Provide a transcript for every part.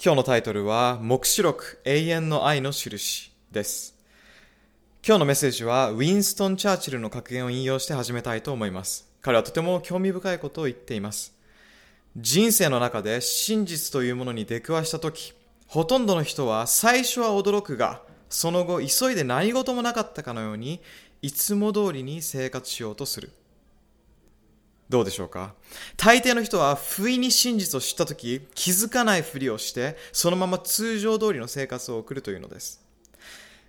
今日のタイトルは、目視録永遠の愛の印です。今日のメッセージは、ウィンストン・チャーチルの格言を引用して始めたいと思います。彼はとても興味深いことを言っています。人生の中で真実というものに出くわしたとき、ほとんどの人は最初は驚くが、その後急いで何事もなかったかのように、いつも通りに生活しようとする。どうでしょうか？大抵の人は不意に真実を知ったとき気づかないふりをしてそのまま通常通りの生活を送るというのです。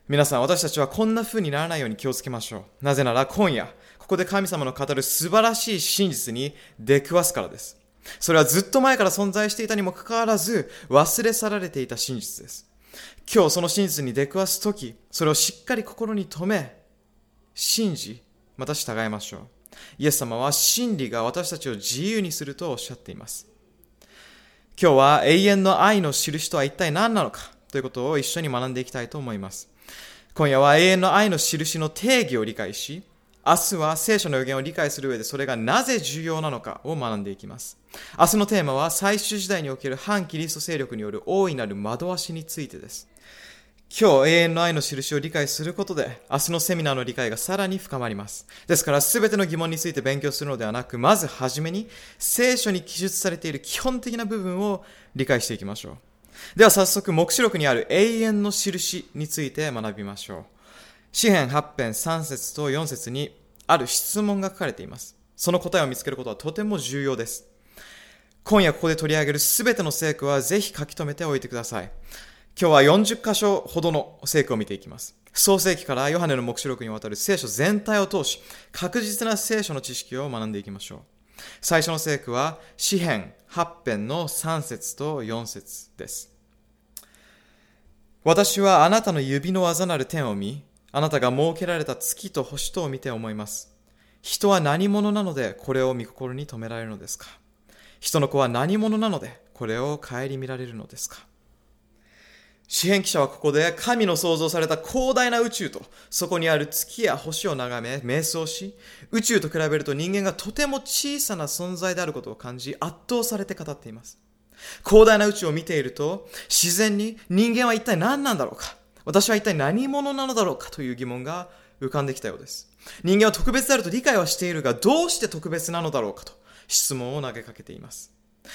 皆さん私たちはこんな風にならないように気をつけましょう。なぜなら今夜ここで神様の語る素晴らしい真実に出くわすからです。それはずっと前から存在していたにもかかわらず忘れ去られていた真実です。今日その真実に出くわすときそれをしっかり心に留め信じまた従いましょう。イエス様は真理が私たちを自由にするとおっしゃっています。今日は永遠の愛の印とは一体何なのかということを一緒に学んでいきたいと思います。今夜は永遠の愛の印の定義を理解し、明日は聖書の予言を理解する上でそれがなぜ重要なのかを学んでいきます。明日のテーマは最終時代における反キリスト勢力による大いなる惑わしについてです。今日永遠の愛の印を理解することで、明日のセミナーの理解がさらに深まります。ですから、すべての疑問について勉強するのではなく、まずはじめに、聖書に記述されている基本的な部分を理解していきましょう。では早速、目視録にある永遠の印について学びましょう。詩編8編3節と4節に、ある質問が書かれています。その答えを見つけることはとても重要です。今夜ここで取り上げるすべての聖句はぜひ書き留めておいてください。今日は40箇所ほどの聖句を見ていきます。創世記からヨハネの目視録にわたる聖書全体を通し、確実な聖書の知識を学んでいきましょう。最初の聖句は、詩編8編の3節と4節です。私はあなたの指の技なる天を見、あなたが設けられた月と星とを見て思います。人は何者なのでこれを見心に留められるのですか？人の子は何者なのでこれを顧みられるのですか？詩篇記者はここで神の創造された広大な宇宙とそこにある月や星を眺め瞑想し宇宙と比べると人間がとても小さな存在であることを感じ圧倒されて語っています。広大な宇宙を見ていると自然に人間は一体何なんだろうか私は一体何者なのだろうかという疑問が浮かんできたようです。人間は特別であると理解はしているがどうして特別なのだろうかと質問を投げかけています。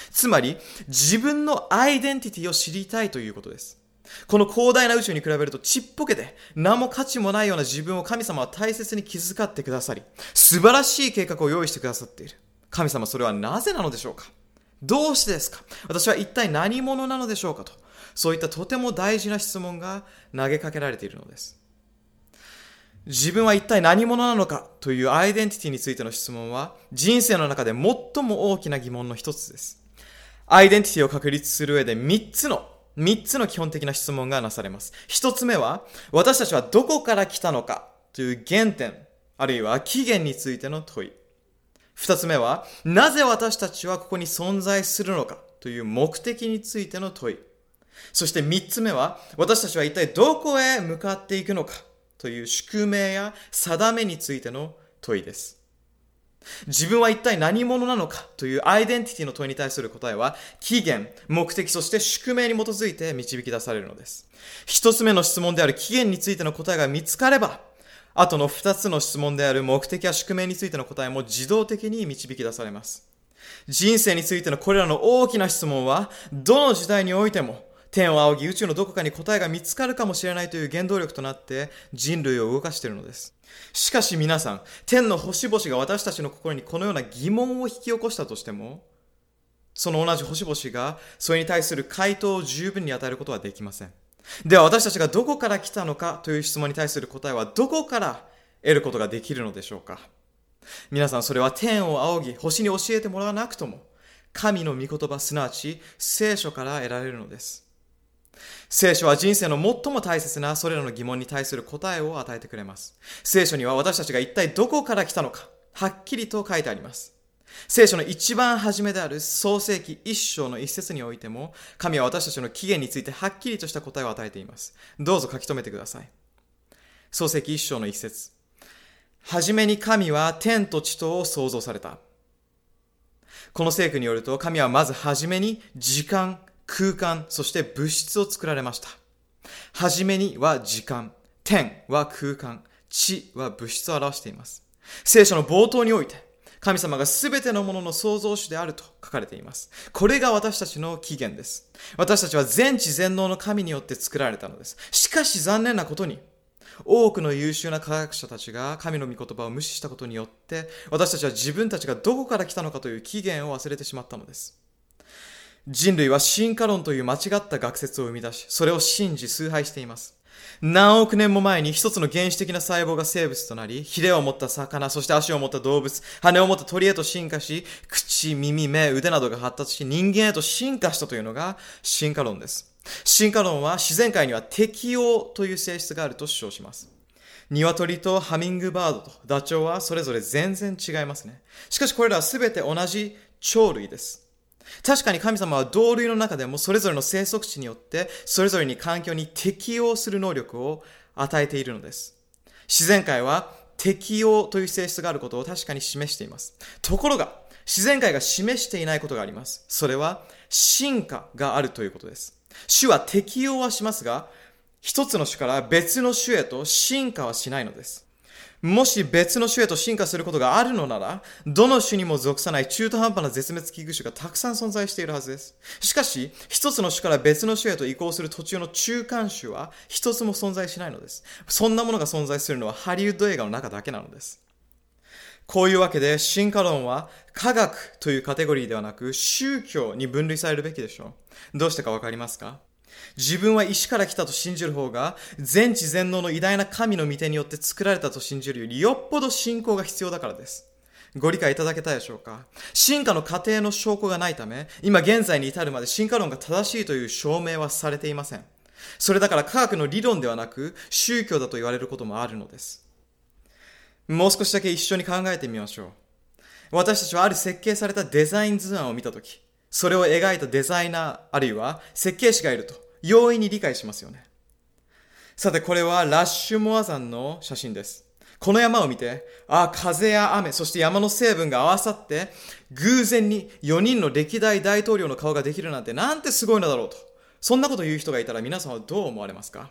つまり自分のアイデンティティを知りたいということです。この広大な宇宙に比べるとちっぽけで何も価値もないような自分を神様は大切に気遣ってくださり、素晴らしい計画を用意してくださっている。神様それはなぜなのでしょうか？どうしてですか？私は一体何者なのでしょうかと、そういったとても大事な質問が投げかけられているのです。自分は一体何者なのか？というアイデンティティについての質問は人生の中で最も大きな疑問の一つです。アイデンティティを確立する上で3つの三つの基本的な質問がなされます。一つ目は、私たちはどこから来たのかという原点、あるいは起源についての問い。二つ目は、なぜ私たちはここに存在するのかという目的についての問い。そして三つ目は、私たちは一体どこへ向かっていくのかという宿命や定めについての問いです。自分は一体何者なのかというアイデンティティの問いに対する答えは、起源、目的、そして宿命に基づいて導き出されるのです。一つ目の質問である起源についての答えが見つかれば、後の二つの質問である目的や宿命についての答えも自動的に導き出されます。人生についてのこれらの大きな質問は、どの時代においても天を仰ぎ宇宙のどこかに答えが見つかるかもしれないという原動力となって人類を動かしているのです。しかし皆さん、天の星々が私たちの心にこのような疑問を引き起こしたとしても、その同じ星々がそれに対する回答を十分に与えることはできません。では私たちがどこから来たのかという質問に対する答えはどこから得ることができるのでしょうか？皆さんそれは天を仰ぎ星に教えてもらわなくとも神の御言葉すなわち聖書から得られるのです。聖書は人生の最も大切なそれらの疑問に対する答えを与えてくれます。聖書には私たちが一体どこから来たのか、はっきりと書いてあります。聖書の一番初めである創世記一章の一節においても、神は私たちの起源についてはっきりとした答えを与えています。どうぞ書き留めてください。創世記一章の一節。はじめに神は天と地とを創造された。この聖句によると、神はまずはじめに時間、空間、そして物質を作られました。はじめには時間、天は空間、地は物質を表しています。聖書の冒頭において、神様が全てのものの創造主であると書かれています。これが私たちの起源です。私たちは全知全能の神によって作られたのです。しかし残念なことに、多くの優秀な科学者たちが神の御言葉を無視したことによって、私たちは自分たちがどこから来たのかという起源を忘れてしまったのです。人類は進化論という間違った学説を生み出し、それを信じ崇拝しています。何億年も前に一つの原始的な細胞が生物となり、ヒレを持った魚、そして足を持った動物、羽を持った鳥へと進化し、口、耳、目、腕などが発達し、人間へと進化したというのが進化論です。進化論は自然界には適応という性質があると主張します。鶏とハミングバードとダチョウはそれぞれ全然違いますね。しかしこれらは全て同じ鳥類です。確かに神様は同類の中でもそれぞれの生息地によってそれぞれに環境に適応する能力を与えているのです。自然界は適応という性質があることを確かに示しています。ところが、自然界が示していないことがあります。それは進化があるということです。種は適応はしますが、一つの種から別の種へと進化はしないのです。もし別の種へと進化することがあるのなら、どの種にも属さない中途半端な絶滅危惧種がたくさん存在しているはずです。しかし、一つの種から別の種へと移行する途中の中間種は一つも存在しないのです。そんなものが存在するのはハリウッド映画の中だけなのです。こういうわけで進化論は科学というカテゴリーではなく宗教に分類されるべきでしょう。どうしてかわかりますか？自分は石から来たと信じる方が、全知全能の偉大な神の御手によって作られたと信じるより、よっぽど信仰が必要だからです。ご理解いただけたでしょうか？進化の過程の証拠がないため、今現在に至るまで進化論が正しいという証明はされていません。それだから科学の理論ではなく、宗教だと言われることもあるのです。もう少しだけ一緒に考えてみましょう。私たちはある設計されたデザイン図案を見たとき、それを描いたデザイナー、あるいは設計士がいると、容易に理解しますよね。さて、これはラッシュモア山の写真です。この山を見て、ああ、風や雨、そして山の成分が合わさって、偶然に4人の歴代大統領の顔ができるなんて、なんてすごいのだろうと。そんなこと言う人がいたら皆さんはどう思われますか？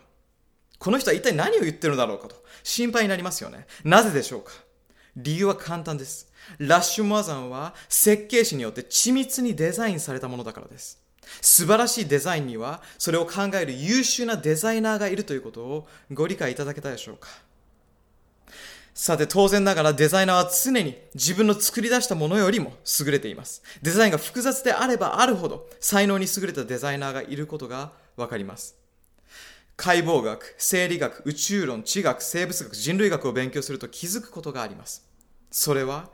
この人は一体何を言ってるのだろうかと心配になりますよね。なぜでしょうか？理由は簡単です。ラッシュモア山は設計士によって緻密にデザインされたものだからです。素晴らしいデザインにはそれを考える優秀なデザイナーがいるということをご理解いただけたでしょうか？さて当然ながらデザイナーは常に自分の作り出したものよりも優れています。デザインが複雑であればあるほど才能に優れたデザイナーがいることがわかります。解剖学、生理学、宇宙論、地学、生物学、人類学を勉強すると気づくことがあります。それは、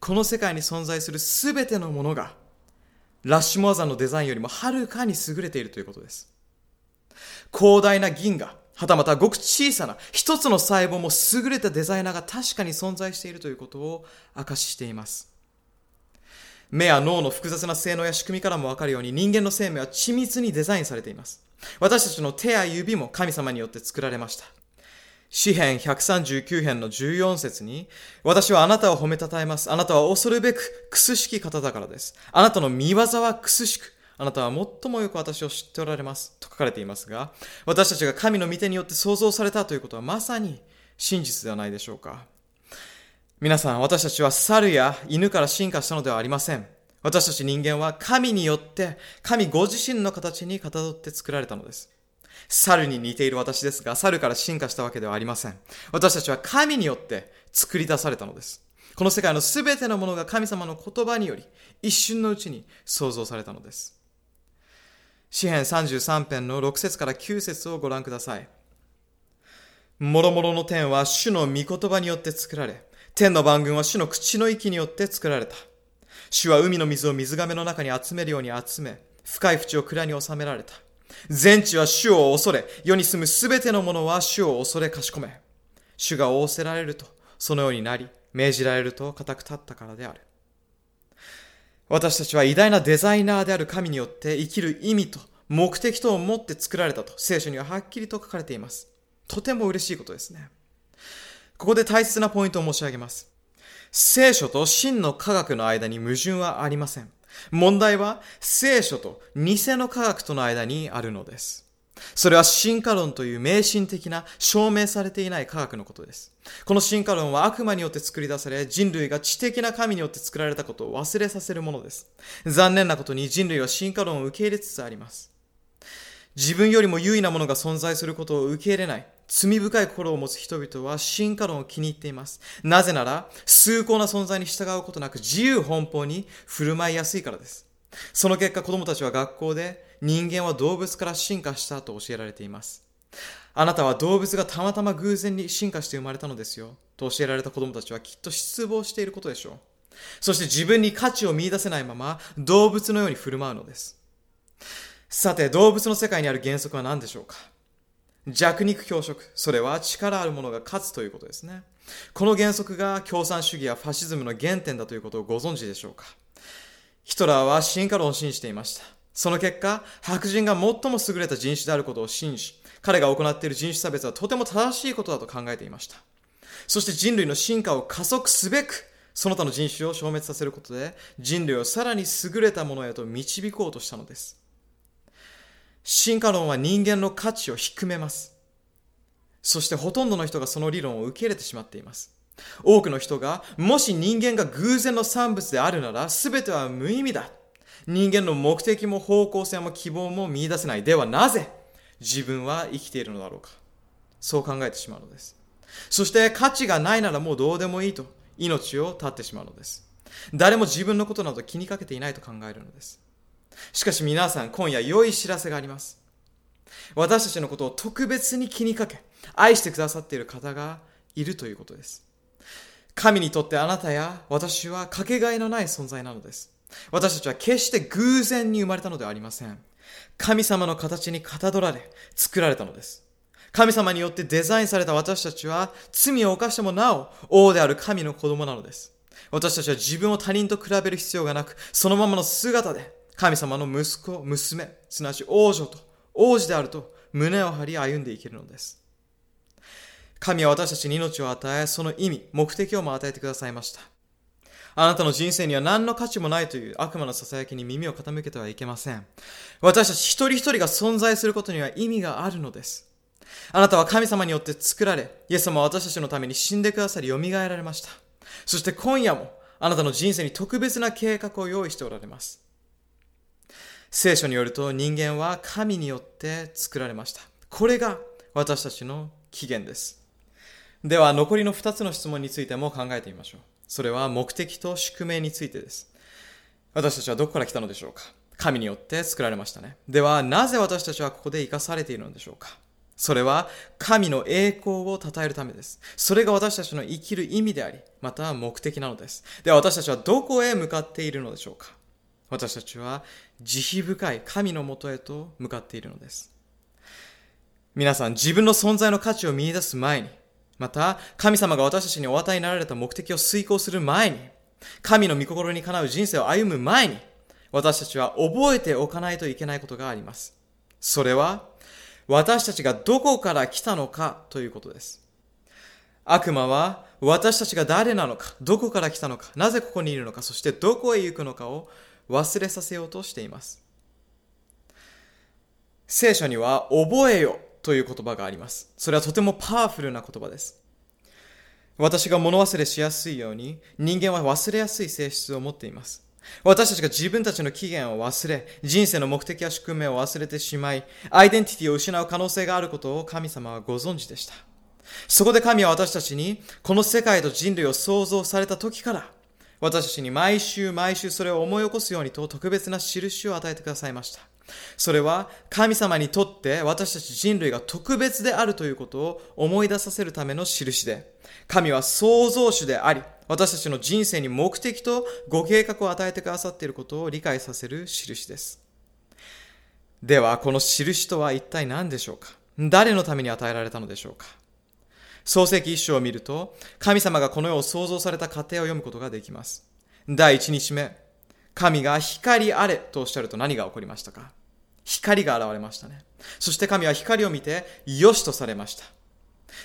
この世界に存在するすべてのものがラッシュモア山のデザインよりもはるかに優れているということです。広大な銀河、はたまたごく小さな一つの細胞も優れたデザイナーが確かに存在しているということを明かししています。目や脳の複雑な性能や仕組みからもわかるように人間の生命は緻密にデザインされています。私たちの手や指も神様によって作られました。詩編139編の14節に、私はあなたを褒めたたえます。あなたは恐るべく、くすしき方だからです。あなたの見業はくすしく、あなたは最もよく私を知っておられます。と書かれていますが、私たちが神の御手によって創造されたということはまさに真実ではないでしょうか。皆さん、私たちは猿や犬から進化したのではありません。私たち人間は神によって、神ご自身の形にかたどって作られたのです。猿に似ている私ですが、猿から進化したわけではありません。私たちは神によって作り出されたのです。この世界のすべてのものが神様の言葉により、一瞬のうちに創造されたのです。詩編33編の6節から9節をご覧ください。もろもろの天は主の御言葉によって作られ、天の番群は主の口の息によって作られた。主は海の水を水亀の中に集めるように集め、深い淵を蔵に収められた。全地は主を恐れ、世に住むすべてのものは主を恐れかしこめ。主が仰せられると、そのようになり、命じられると固く立ったからである。私たちは偉大なデザイナーである神によって生きる意味と目的とを持って作られたと聖書にははっきりと書かれています。とても嬉しいことですね。ここで大切なポイントを申し上げます。聖書と真の科学の間に矛盾はありません。問題は聖書と偽の科学との間にあるのです。それは進化論という迷信的な証明されていない科学のことです。この進化論は悪魔によって作り出され、人類が知的な神によって作られたことを忘れさせるものです。残念なことに人類は進化論を受け入れつつあります。自分よりも優位なものが存在することを受け入れない。罪深い心を持つ人々は進化論を気に入っています。なぜなら、崇高な存在に従うことなく自由奔放に振る舞いやすいからです。その結果、子供たちは学校で人間は動物から進化したと教えられています。あなたは動物がたまたま偶然に進化して生まれたのですよ。と教えられた子供たちはきっと失望していることでしょう。そして自分に価値を見出せないまま動物のように振る舞うのです。さて、動物の世界にある原則は何でしょうか？弱肉強食。それは力ある者が勝つということですね。この原則が共産主義やファシズムの原点だということをご存知でしょうかヒトラーは進化論を信じていました。その結果、白人が最も優れた人種であることを信じ、彼が行っている人種差別はとても正しいことだと考えていました。そして人類の進化を加速すべく、その他の人種を消滅させることで、人類をさらに優れたものへと導こうとしたのです。進化論は人間の価値を低めます。そしてほとんどの人がその理論を受け入れてしまっています。多くの人が、もし人間が偶然の産物であるなら、全ては無意味だ。人間の目的も方向性も希望も見出せない。ではなぜ自分は生きているのだろうか。そう考えてしまうのです。そして価値がないならもうどうでもいいと命を絶ってしまうのです。誰も自分のことなど気にかけていないと考えるのです。しかし皆さん、今夜良い知らせがあります。私たちのことを特別に気にかけ、愛してくださっている方がいるということです。神にとってあなたや私はかけがえのない存在なのです。私たちは決して偶然に生まれたのではありません。神様の形にかたどられ、作られたのです。神様によってデザインされた私たちは、罪を犯してもなお、王である神の子供なのです。私たちは自分を他人と比べる必要がなく、そのままの姿で、神様の息子、娘、すなわち王女と王子であると胸を張り歩んでいけるのです。神は私たちに命を与え、その意味、目的をも与えてくださいました。あなたの人生には何の価値もないという悪魔の囁きに耳を傾けてはいけません。私たち一人一人が存在することには意味があるのです。あなたは神様によって作られ、イエス様は私たちのために死んでくださり蘇られました。そして今夜もあなたの人生に特別な計画を用意しておられます。聖書によると人間は神によって作られました。これが私たちの起源です。では残りの2つの質問についても考えてみましょう。それは目的と宿命についてです。私たちはどこから来たのでしょうか？神によって作られましたね。では、なぜ私たちはここで生かされているのでしょうか？それは神の栄光を称えるためです。それが私たちの生きる意味であり、また目的なのです。では私たちはどこへ向かっているのでしょうか？私たちは慈悲深い神のもとへと向かっているのです。皆さん、自分の存在の価値を見出す前に、また、神様が私たちにお与えになられた目的を遂行する前に、神の御心にかなう人生を歩む前に、私たちは覚えておかないといけないことがあります。それは、私たちがどこから来たのかということです。悪魔は私たちが誰なのか、どこから来たのか、なぜここにいるのか、そしてどこへ行くのかを忘れさせようとしています。聖書には覚えよという言葉があります。それはとてもパワフルな言葉です。私が物忘れしやすいように人間は忘れやすい性質を持っています。私たちが自分たちの起源を忘れ、人生の目的や宿命を忘れてしまい、アイデンティティを失う可能性があることを神様はご存知でした。そこで神は私たちに、この世界と人類を創造された時から、私たちに毎週毎週それを思い起こすようにと特別な印を与えてくださいました。それは神様にとって私たち人類が特別であるということを思い出させるための印で、神は創造主であり、私たちの人生に目的とご計画を与えてくださっていることを理解させる印です。では、この印とは一体何でしょうか？誰のために与えられたのでしょうか？創世記一章を見ると、神様がこの世を創造された過程を読むことができます。第一日目、神が光あれとおっしゃると何が起こりましたか？光が現れましたね。そして神は光を見て、よしとされました。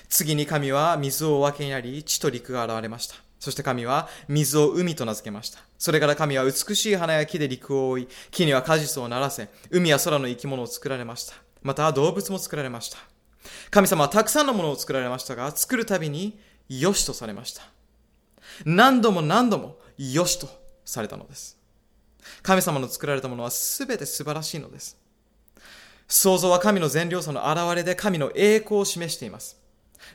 次に神は水をお分けになり、地と陸が現れました。そして神は水を海と名付けました。それから神は美しい花や木で陸を覆い、木には果実をならせ、海や空の生き物を作られました。また動物も作られました。神様はたくさんのものを作られましたが、作るたびに良しとされました。何度も何度も良しとされたのです。神様の作られたものは全て素晴らしいのです。創造は神の善良さの現れで神の栄光を示しています。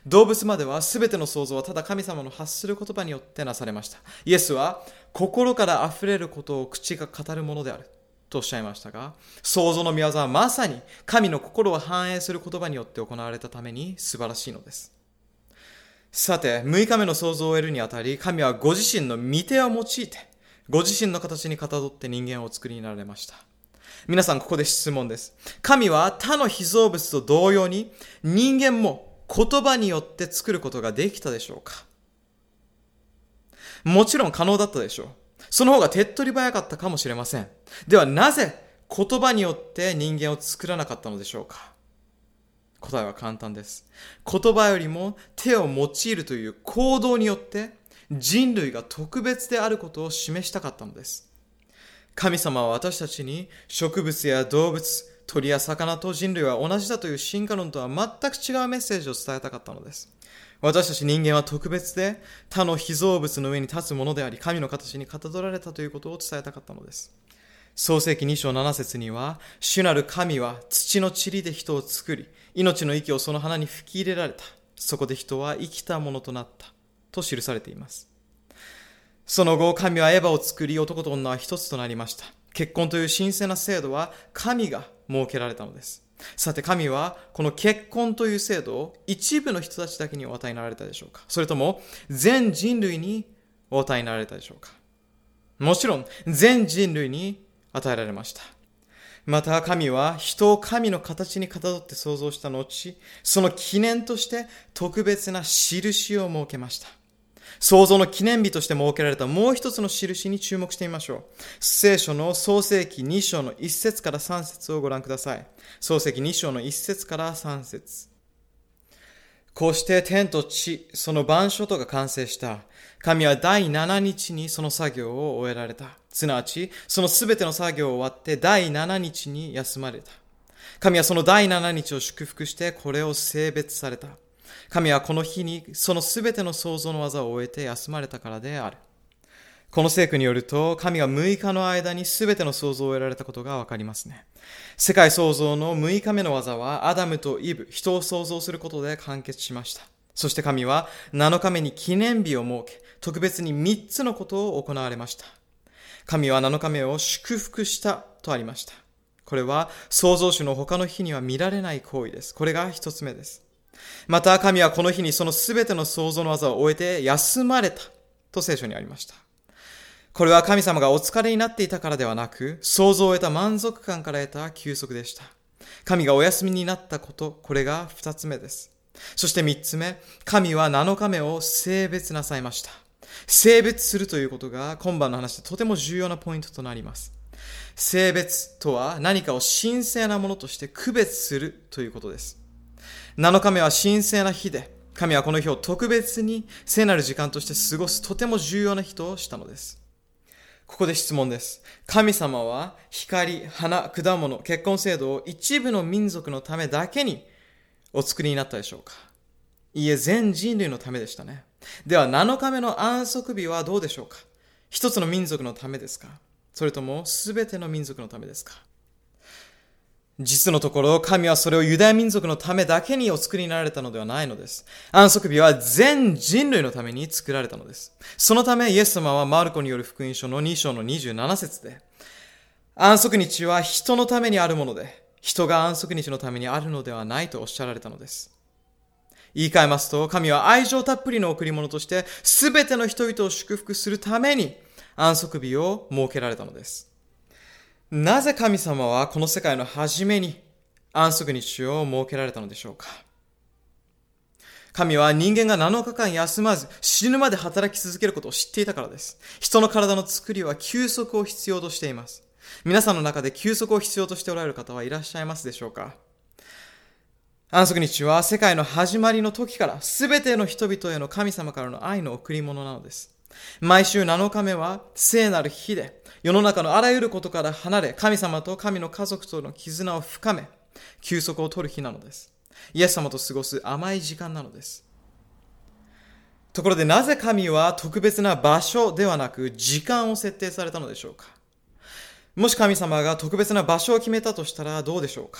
動物までは全ての創造はただ神様の発する言葉によってなされました。イエスは心から溢れることを口が語るものであるとおっしゃいましたが、創造の御業はまさに神の心を反映する言葉によって行われたために素晴らしいのです。さて、6日目の創造を得るにあたり、神はご自身の御手を用いて、ご自身の形にかたどって人間をお作りになられました。皆さん、ここで質問です。神は他の被造物と同様に人間も言葉によって作ることができたでしょうか？もちろん可能だったでしょう。その方が手っ取り早かったかもしれません。ではなぜ言葉によって人間を作らなかったのでしょうか？答えは簡単です。言葉よりも手を用いるという行動によって人類が特別であることを示したかったのです。神様は私たちに植物や動物、鳥や魚と人類は同じだという進化論とは全く違うメッセージを伝えたかったのです。私たち人間は特別で他の被造物の上に立つものであり、神の形にかたどられたということを伝えたかったのです。創世記2章7節には、主なる神は土の塵で人を作り、命の息をその花に吹き入れられた。そこで人は生きたものとなった。と記されています。その後、神はエヴァを作り、男と女は一つとなりました。結婚という神聖な制度は神が設けられたのです。さて神はこの結婚という制度を一部の人たちだけにお与えになられたでしょうか？それとも全人類にお与えになられたでしょうか？もちろん全人類に与えられました。また神は人を神の形にかたどって創造した後、その記念として特別な印を設けました。創造の記念日として設けられたもう一つの印に注目してみましょう。聖書の創世記2章の1節から3節をご覧ください。創世記2章の1節から3節こうして天と地、その板書とが完成した。神は第7日にその作業を終えられた。すなわち、そのすべての作業を終わって第7日に休まれた。神はその第7日を祝福してこれを性別された。神はこの日にそのすべての創造の技を終えて休まれたからである。この聖句によると、神が6日の間にすべての創造を得られたことがわかりますね。世界創造の6日目の技は、アダムとイブ、人を創造することで完結しました。そして神は7日目に記念日を設け、特別に3つのことを行われました。神は7日目を祝福したとありました。これは創造主の他の日には見られない行為です。これが1つ目です。また神はこの日にそのすべての創造の技を終えて休まれたと聖書にありました。これは神様がお疲れになっていたからではなく、創造を得た満足感から得た休息でした。神がお休みになったこと、これが二つ目です。そして三つ目、神は7日目を性別なさいました。性別するということが今晩の話でとても重要なポイントとなります。性別とは何かを神聖なものとして区別するということです。7日目は神聖な日で、神はこの日を特別に聖なる時間として過ごすとても重要な日としたのです。ここで質問です。神様は光、花、果物、結婚制度を一部の民族のためだけにお作りになったでしょうかいえ、全人類のためでしたね。では7日目の安息日はどうでしょうか一つの民族のためですかそれとも全ての民族のためですか実のところ、神はそれをユダヤ民族のためだけにお作りになられたのではないのです。安息日は全人類のために作られたのです。そのため、イエス様はマルコによる福音書の2章の27節で、安息日は人のためにあるもので、人が安息日のためにあるのではないとおっしゃられたのです。言い換えますと、神は愛情たっぷりの贈り物として、すべての人々を祝福するために安息日を設けられたのです。なぜ神様はこの世界の初めに安息日を設けられたのでしょうか？神は人間が7日間休まず死ぬまで働き続けることを知っていたからです。人の体の作りは休息を必要としています。皆さんの中で休息を必要としておられる方はいらっしゃいますでしょうか？安息日は世界の始まりの時から全ての人々への神様からの愛の贈り物なのです。毎週7日目は聖なる日で、世の中のあらゆることから離れ、神様と神の家族との絆を深め、休息を取る日なのです。イエス様と過ごす甘い時間なのです。ところでなぜ神は特別な場所ではなく時間を設定されたのでしょうか？もし神様が特別な場所を決めたとしたらどうでしょうか？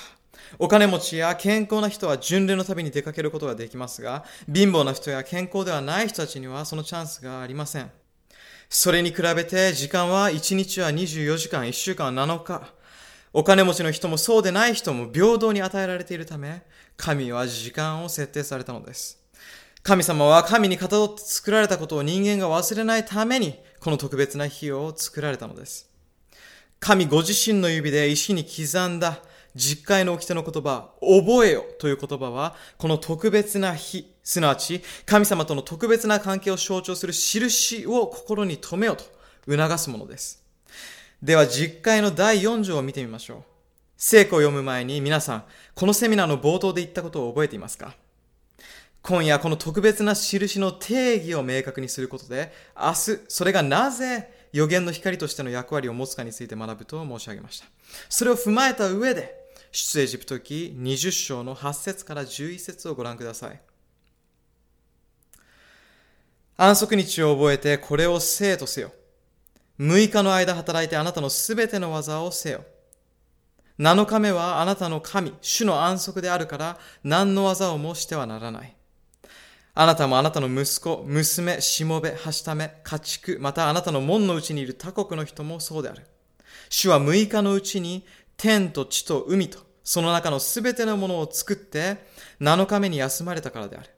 お金持ちや健康な人は巡礼の旅に出かけることができますが、貧乏な人や健康ではない人たちにはそのチャンスがありません。それに比べて時間は1日は24時間、1週間は7日。お金持ちの人もそうでない人も平等に与えられているため、神は時間を設定されたのです。神様は神に片取って作られたことを人間が忘れないために、この特別な日を作られたのです。神ご自身の指で石に刻んだ実会の掟の言葉、覚えよという言葉は、この特別な日、すなわち神様との特別な関係を象徴する印を心に留めよと促すものです。では実会の第4条を見てみましょう。聖句を読む前に皆さん、このセミナーの冒頭で言ったことを覚えていますか？今夜この特別な印の定義を明確にすることで、明日それがなぜ予言の光としての役割を持つかについて学ぶと申し上げました。それを踏まえた上で、出エジプト記20章の8節から11節をご覧ください。安息日を覚えてこれを生とせよ。6日の間働いてあなたのすべての技をせよ。7日目はあなたの神、主の安息であるから何の技をもしてはならない。あなたもあなたの息子、娘、しもべ、はしため、家畜、またあなたの門のうちにいる他国の人もそうである。主は6日のうちに天と地と海と、その中のすべてのものを作って、7日目に休まれたからである。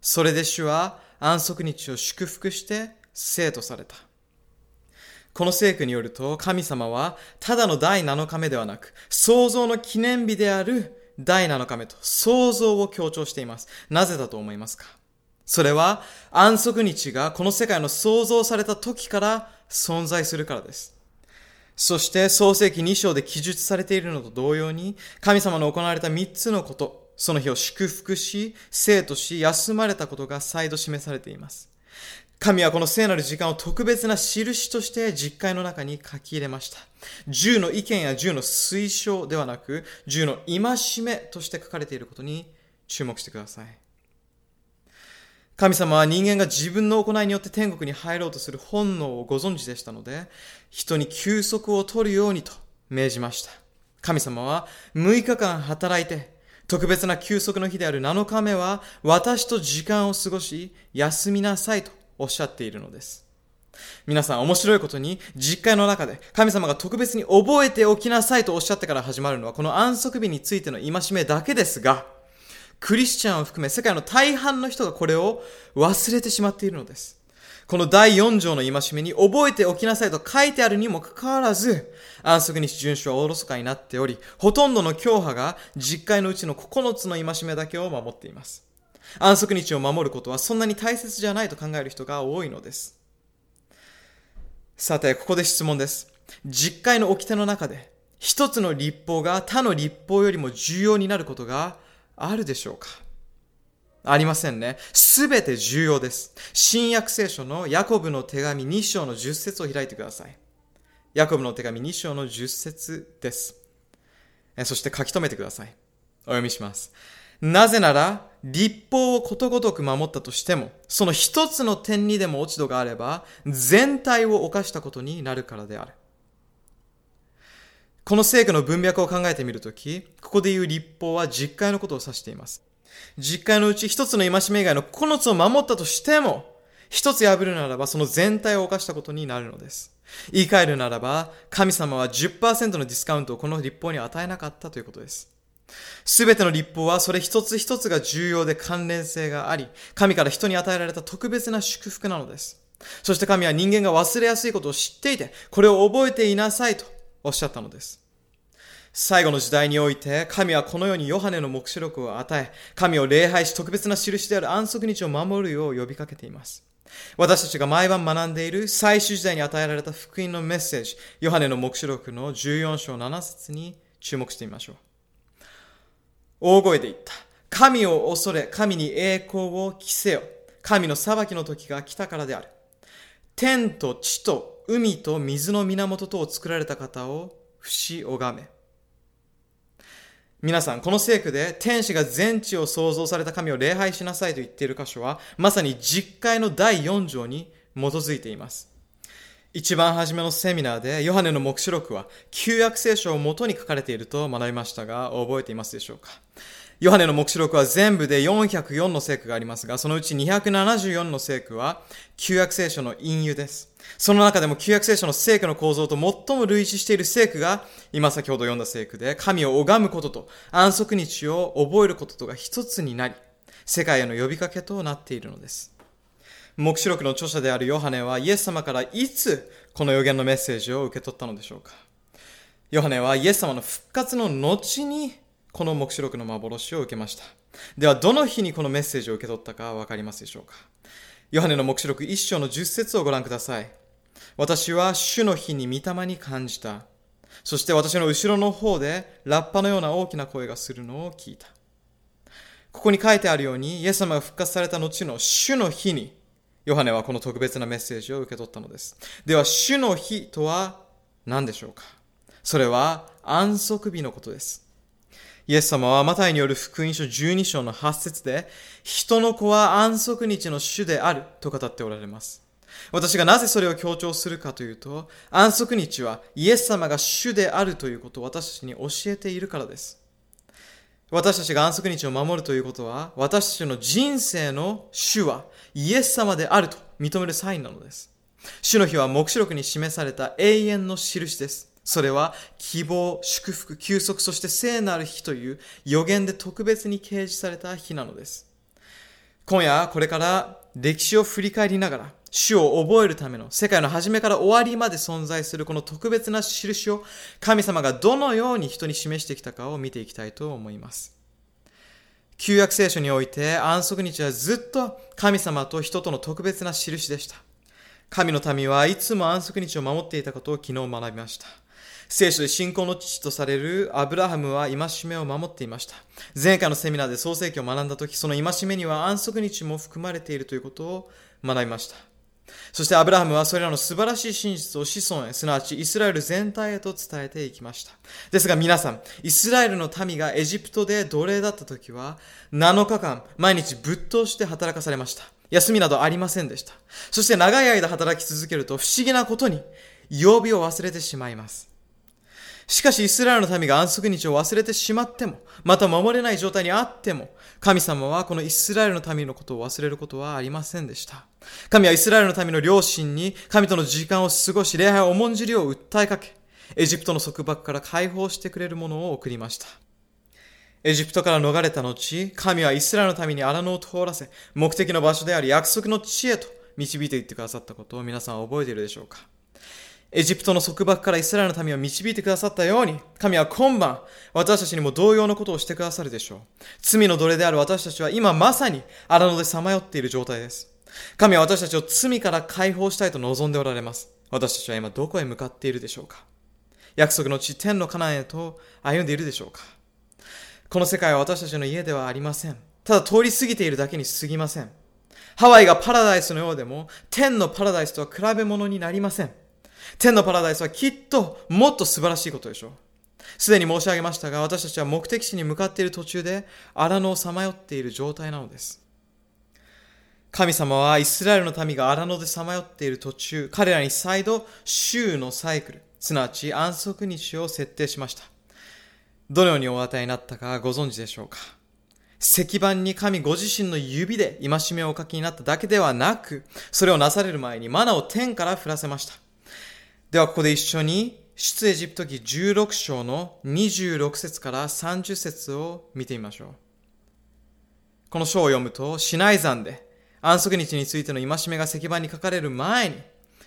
それで主は安息日を祝福して生とされた。この聖句によると、神様はただの第7日目ではなく、創造の記念日である第7日目と創造を強調しています。なぜだと思いますか？それは安息日がこの世界の創造された時から存在するからです。そして創世記2章で記述されているのと同様に、神様の行われた3つのこと、その日を祝福し、生とし、休まれたことが再度示されています。神はこの聖なる時間を特別な印として実会の中に書き入れました。10の意見や10の推奨ではなく、10の戒めとして書かれていることに注目してください。神様は人間が自分の行いによって天国に入ろうとする本能をご存知でしたので、人に休息を取るようにと命じました。神様は6日間働いて、特別な休息の日である7日目は私と時間を過ごし、休みなさいとおっしゃっているのです。皆さん面白いことに実会の中で神様が特別に覚えておきなさいとおっしゃってから始まるのはこの安息日についての戒めだけですが、クリスチャンを含め世界の大半の人がこれを忘れてしまっているのです。この第4条の戒めに覚えておきなさいと書いてあるにもかかわらず、安息日遵守はおろそかになっており、ほとんどの教派が実会のうちの9つの戒めだけを守っています。安息日を守ることはそんなに大切じゃないと考える人が多いのです。さて、ここで質問です。実会の掟の中で、一つの立法が他の立法よりも重要になることがあるでしょうか？ありませんね。すべて重要です。新約聖書のヤコブの手紙2章の10節を開いてください。ヤコブの手紙2章の10節です。そして書き留めてください。お読みします。なぜなら、立法をことごとく守ったとしても、その一つの点にでも落ち度があれば、全体を犯したことになるからである。この聖句の文脈を考えてみるとき、ここで言う立法は実会のことを指しています。実会のうち一つの戒め以外の9つを守ったとしても、一つ破るならばその全体を犯したことになるのです。言い換えるならば、神様は10%のディスカウントをこの立法に与えなかったということです。すべての立法はそれ一つ一つが重要で関連性があり、神から人に与えられた特別な祝福なのです。そして神は人間が忘れやすいことを知っていて、これを覚えていなさいとおっしゃったのです。最後の時代において、神はこのようにヨハネの目視録を与え、神を礼拝し特別な印である安息日を守るよう呼びかけています。私たちが毎晩学んでいる最終時代に与えられた福音のメッセージ、ヨハネの目視録の14章7節に注目してみましょう。大声で言った。神を恐れ、神に栄光を着せよ。神の裁きの時が来たからである。天と地と海と水の源とを作られた方を不死拝め。皆さん、この聖句で天使が全地を創造された神を礼拝しなさいと言っている箇所は、まさに実会の第4条に基づいています。一番初めのセミナーで、ヨハネの目視録は、旧約聖書を元に書かれていると学びましたが、覚えていますでしょうか？ヨハネの目視録は全部で404の聖句がありますが、そのうち274の聖句は、旧約聖書の引用です。その中でも旧約聖書の聖句の構造と最も類似している聖句が、今先ほど読んだ聖句で、神を拝むことと安息日を覚えることとが一つになり、世界への呼びかけとなっているのです。目視録の著者であるヨハネはイエス様からいつこの予言のメッセージを受け取ったのでしょうかヨハネはイエス様の復活の後にこの目視録の幻を受けました。では、どの日にこのメッセージを受け取ったかわかりますでしょうか？ヨハネの目視録一章の十節をご覧ください。私は主の日に御霊に感じた。そして私の後ろの方でラッパのような大きな声がするのを聞いた。ここに書いてあるように、イエス様が復活された後の主の日に、ヨハネはこの特別なメッセージを受け取ったのです。では、主の日とは何でしょうか？それは安息日のことです。イエス様はマタイによる福音書12章の8節で、人の子は安息日の主であると語っておられます。私がなぜそれを強調するかというと、安息日はイエス様が主であるということを私たちに教えているからです。私たちが安息日を守るということは、私たちの人生の主はイエス様であると認めるサインなのです。主の日は目視録に示された永遠の印です。それは希望、祝福、休息、そして聖なる日という予言で特別に掲示された日なのです。今夜これから歴史を振り返りながら主を覚えるための世界の初めから終わりまで存在するこの特別な印を神様がどのように人に示してきたかを見ていきたいと思います。旧約聖書において安息日はずっと神様と人との特別な印でした。神の民はいつも安息日を守っていたことを昨日学びました。聖書で信仰の父とされるアブラハムは戒めを守っていました。前回のセミナーで創世記を学んだ時、その戒めには安息日も含まれているということを学びました。そしてアブラハムはそれらの素晴らしい真実を子孫へ、すなわちイスラエル全体へと伝えていきました。ですが皆さん、イスラエルの民がエジプトで奴隷だった時は、7日間毎日ぶっ通して働かされました。休みなどありませんでした。そして長い間働き続けると不思議なことに、曜日を忘れてしまいます。しかしイスラエルの民が安息日を忘れてしまっても、また守れない状態にあっても、神様はこのイスラエルの民のことを忘れることはありませんでした。神はイスラエルの民の両親に神との時間を過ごし、礼拝を重んじるよう訴えかけ、エジプトの束縛から解放してくれるものを送りました。エジプトから逃れた後、神はイスラエルの民に荒野を通らせ、目的の場所であり約束の地へと導いていってくださったことを皆さん覚えているでしょうかエジプトの束縛からイスラエルの民を導いてくださったように、神は今晩、私たちにも同様のことをしてくださるでしょう。罪の奴隷である私たちは今まさに荒野でさまよっている状態です。神は私たちを罪から解放したいと望んでおられます。私たちは今どこへ向かっているでしょうか約束の地、天のカナンへと歩んでいるでしょうかこの世界は私たちの家ではありません。ただ通り過ぎているだけに過ぎません。ハワイがパラダイスのようでも、天のパラダイスとは比べ物になりません。天のパラダイスはきっともっと素晴らしいことでしょう。すでに申し上げましたが、私たちは目的地に向かっている途中で荒野をさまよっている状態なのです。神様はイスラエルの民が荒野でさまよっている途中、彼らに再度週のサイクル、すなわち安息日を設定しました。どのようにお与えになったかご存知でしょうか石板に神ご自身の指で戒めをお書きになっただけではなく、それをなされる前にマナを天から降らせました。ではここで一緒に出エジプト記16章の26節から30節を見てみましょう。この章を読むと、シナイ山で安息日についての戒めが石板に書かれる前に、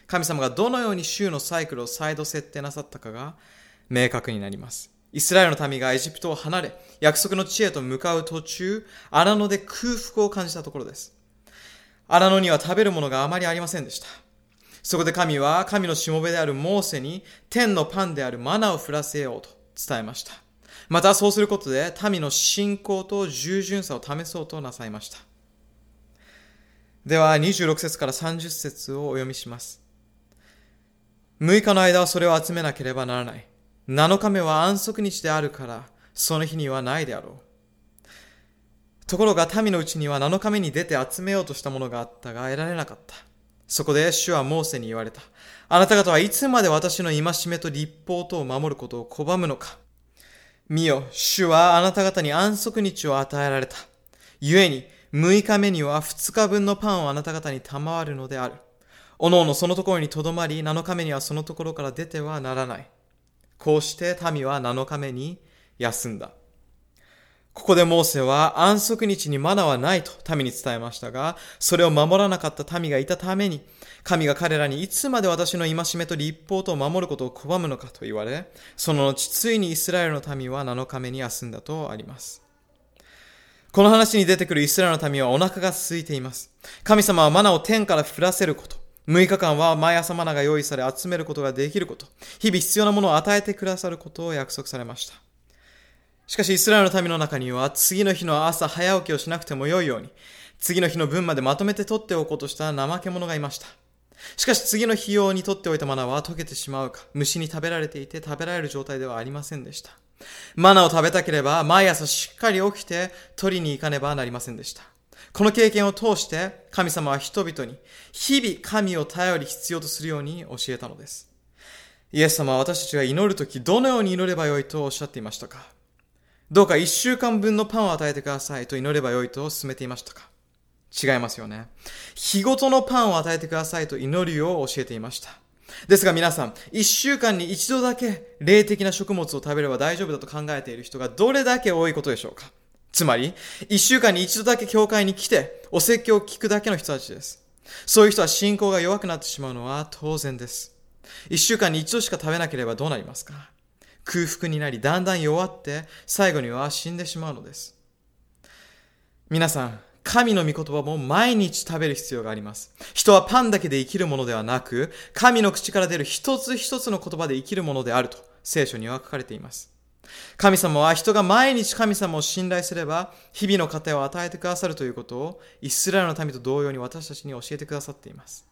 神様がどのように週のサイクルを再度設定なさったかが明確になります。イスラエルの民がエジプトを離れ、約束の地へと向かう途中、荒野で空腹を感じたところです。荒野には食べるものがあまりありませんでした。そこで神は神のしもべであるモーセに天のパンであるマナを降らせようと伝えました。またそうすることで民の信仰と従順さを試そうとなさいました。では26節から30節をお読みします。6日の間はそれを集めなければならない。7日目は安息日であるから、その日にはないであろう。ところが民のうちには7日目に出て集めようとしたものがあったが得られなかった。そこで主はモーセに言われた。あなた方はいつまで私の戒めと立法とを守ることを拒むのか。見よ、主はあなた方に安息日を与えられた。故に、6日目には2日分のパンをあなた方に賜るのである。おのおのそのところにとどまり、7日目にはそのところから出てはならない。こうして民は7日目に休んだ。ここでモーセは安息日にマナはないと民に伝えましたが、それを守らなかった民がいたために、神が彼らにいつまで私の戒めと立法とを守ることを拒むのかと言われ、その後ついにイスラエルの民は7日目に休んだとあります。この話に出てくるイスラエルの民はお腹が空いています。神様はマナを天から降らせること。6日間は毎朝マナが用意され集めることができること。日々必要なものを与えてくださることを約束されました。しかしイスラエルの民の中には次の日の朝早起きをしなくても良いように、次の日の分までまとめて取っておこうとした怠け者がいました。しかし次の日用に取っておいたマナは溶けてしまうか、虫に食べられていて食べられる状態ではありませんでした。マナを食べたければ、毎朝しっかり起きて取りに行かねばなりませんでした。この経験を通して、神様は人々に、日々神を頼り必要とするように教えたのです。イエス様は私たちが祈るとき、どのように祈ればよいとおっしゃっていましたか？どうか一週間分のパンを与えてくださいと祈ればよいと勧めていましたか？違いますよね。日ごとのパンを与えてくださいと祈るよう教えていました。ですが皆さん、一週間に一度だけ霊的な食物を食べれば大丈夫だと考えている人がどれだけ多いことでしょうか？つまり、一週間に一度だけ教会に来て、お説教を聞くだけの人たちです。そういう人は信仰が弱くなってしまうのは当然です。一週間に一度しか食べなければどうなりますか？空腹になり、だんだん弱って、最後には死んでしまうのです。皆さん、神の御言葉も毎日食べる必要があります。人はパンだけで生きるものではなく、神の口から出る一つ一つの言葉で生きるものであると聖書には書かれています。神様は人が毎日神様を信頼すれば、日々の糧を与えてくださるということを、イスラエルの民と同様に私たちに教えてくださっています。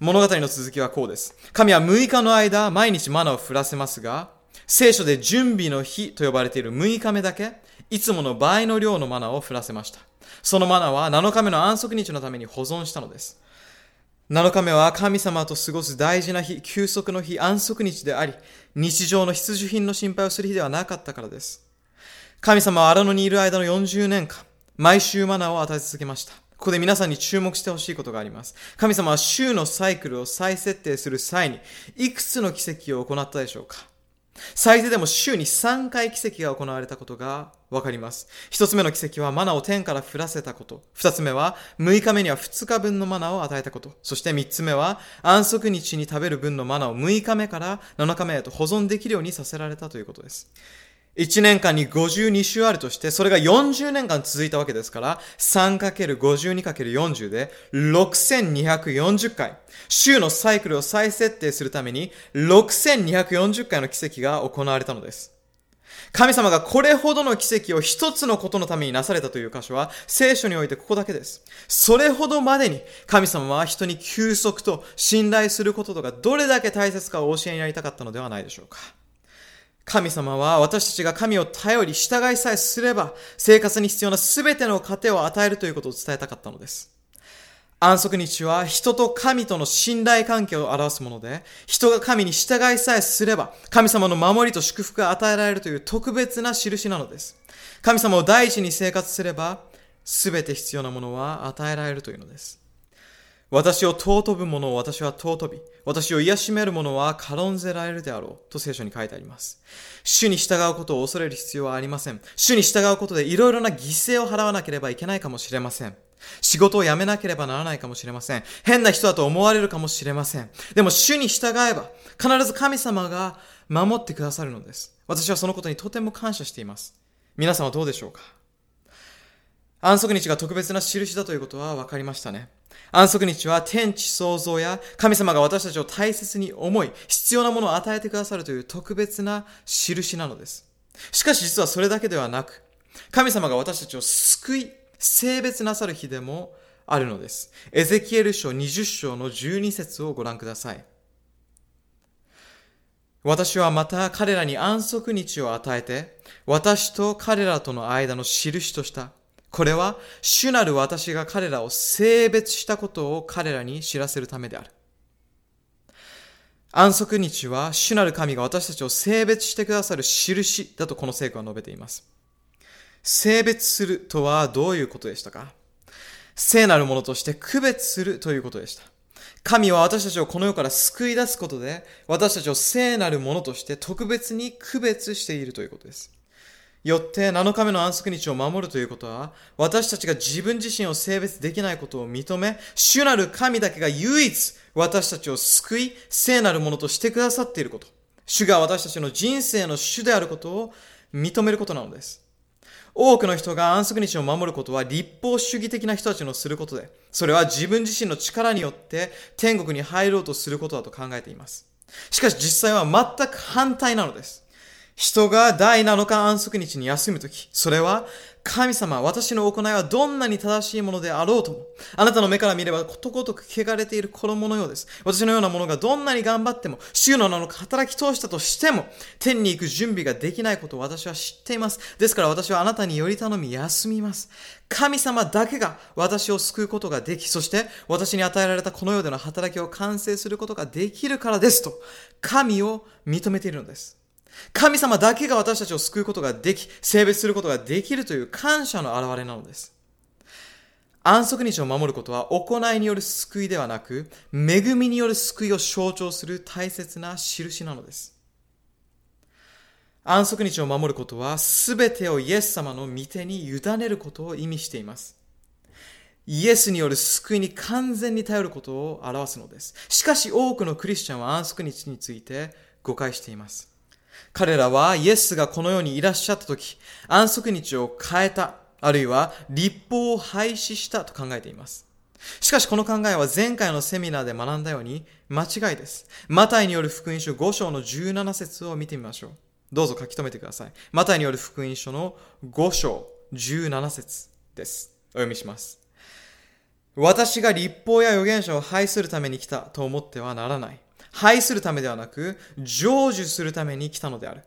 物語の続きはこうです。神は6日の間、毎日マナを降らせますが、聖書で準備の日と呼ばれている6日目だけ、いつもの倍の量のマナを降らせました。そのマナは7日目の安息日のために保存したのです。7日目は神様と過ごす大事な日、休息の日、安息日であり、日常の必需品の心配をする日ではなかったからです。神様は荒野にいる間の40年間、毎週マナーを与え続けました。ここで皆さんに注目してほしいことがあります。神様は週のサイクルを再設定する際に、いくつの奇跡を行ったでしょうか？最低でも週に3回奇跡が行われたことがわかります。一つ目の奇跡はマナを天から降らせたこと。二つ目は6日目には2日分のマナを与えたこと。そして三つ目は安息日に食べる分のマナを6日目から7日目へと保存できるようにさせられたということです。1年間に52週あるとして、それが40年間続いたわけですから、3×52×40 で6240回。週のサイクルを再設定するために6240回の奇跡が行われたのです。神様がこれほどの奇跡を一つのことのためになされたという箇所は聖書においてここだけです。それほどまでに神様は人に休息と信頼することとかどれだけ大切かを教えになりたかったのではないでしょうか。神様は私たちが神を頼り従いさえすれば生活に必要な全ての糧を与えるということを伝えたかったのです。安息日は人と神との信頼関係を表すもので、人が神に従いさえすれば、神様の守りと祝福が与えられるという特別な印なのです。神様を第一に生活すれば、すべて必要なものは与えられるというのです。私を尊ぶ者を私は尊び、私を癒しめる者は軽んぜられるであろうと聖書に書いてあります。主に従うことを恐れる必要はありません。主に従うことでいろいろな犠牲を払わなければいけないかもしれません。仕事を辞めなければならないかもしれません。変な人だと思われるかもしれません。でも主に従えば、必ず神様が守ってくださるのです。私はそのことにとても感謝しています。皆さんはどうでしょうか？安息日が特別な印だということは分かりましたね。安息日は天地創造や神様が私たちを大切に思い、必要なものを与えてくださるという特別な印なのです。しかし実はそれだけではなく、神様が私たちを救い、性別なさる日でもあるのです。エゼキエル書20章の12節をご覧ください。私はまた彼らに安息日を与えて、私と彼らとの間の印とした。これは、主なる私が彼らを性別したことを彼らに知らせるためである。安息日は、主なる神が私たちを性別してくださる印だとこの聖句は述べています。性別するとはどういうことでしたか？聖なるものとして区別するということでした。神は私たちをこの世から救い出すことで、私たちを聖なるものとして特別に区別しているということです。よって7日目の安息日を守るということは、私たちが自分自身を性別できないことを認め、主なる神だけが唯一私たちを救い、聖なるものとしてくださっていること。主が私たちの人生の主であることを認めることなのです。多くの人が安息日を守ることは立法主義的な人たちのすることで、それは自分自身の力によって天国に入ろうとすることだと考えています。しかし実際は全く反対なのです。人が第7日安息日に休むとき、それは神様、私の行いはどんなに正しいものであろうとも、あなたの目から見ればことごとく汚れている衣のようです。私のようなものがどんなに頑張っても、主の名の働き通したとしても、天に行く準備ができないことを私は知っています。ですから私はあなたにより頼み休みます。神様だけが私を救うことができ、そして私に与えられたこの世での働きを完成することができるからですと、神を認めているのです。神様だけが私たちを救うことができ、性別することができるという感謝の表れなのです。安息日を守ることは行いによる救いではなく、恵みによる救いを象徴する大切な印なのです。安息日を守ることは、すべてをイエス様の御手に委ねることを意味しています。イエスによる救いに完全に頼ることを表すのです。しかし多くのクリスチャンは安息日について誤解しています。彼らはイエスがこの世にいらっしゃった時、安息日を変えた、あるいは立法を廃止したと考えています。しかしこの考えは前回のセミナーで学んだように間違いです。マタイによる福音書5章の17節を見てみましょう。どうぞ書き留めてください。マタイによる福音書の5章17節です。お読みします。私が立法や預言者を廃するために来たと思ってはならない。廃するためではなく、成就するために来たのである。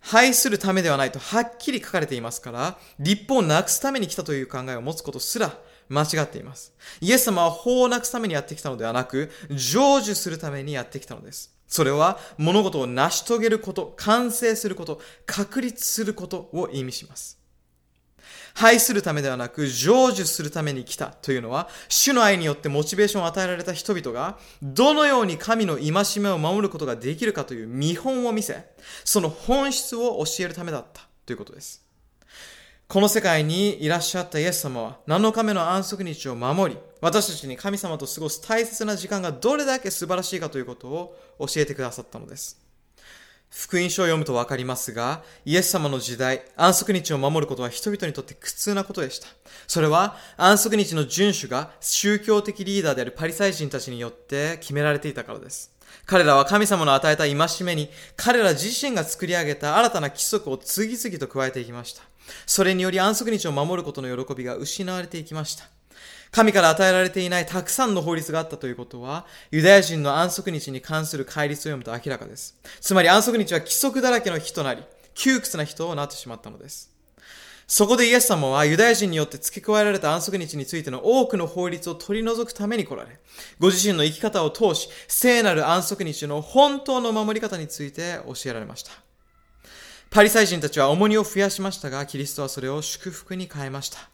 廃するためではないとはっきり書かれていますから、立法をなくすために来たという考えを持つことすら間違っています。イエス様は法をなくすためにやってきたのではなく、成就するためにやってきたのです。それは物事を成し遂げること、完成すること、確立することを意味します。愛するためではなく、成就するために来たというのは、主の愛によってモチベーションを与えられた人々が、どのように神の戒めを守ることができるかという見本を見せ、その本質を教えるためだったということです。この世界にいらっしゃったイエス様は7日目の安息日を守り、私たちに神様と過ごす大切な時間がどれだけ素晴らしいかということを教えてくださったのです。福音書を読むとわかりますが、イエス様の時代、安息日を守ることは人々にとって苦痛なことでした。それは安息日の遵守が宗教的リーダーであるパリサイ人たちによって決められていたからです。彼らは神様の与えた戒めに彼ら自身が作り上げた新たな規則を次々と加えていきました。それにより安息日を守ることの喜びが失われていきました。神から与えられていないたくさんの法律があったということは、ユダヤ人の安息日に関する戒律を読むと明らかです。つまり安息日は規則だらけの日となり、窮屈な人となってしまったのです。そこでイエス様はユダヤ人によって付け加えられた安息日についての多くの法律を取り除くために来られ、ご自身の生き方を通し、聖なる安息日の本当の守り方について教えられました。パリサイ人たちは重荷を増やしましたが、キリストはそれを祝福に変えました。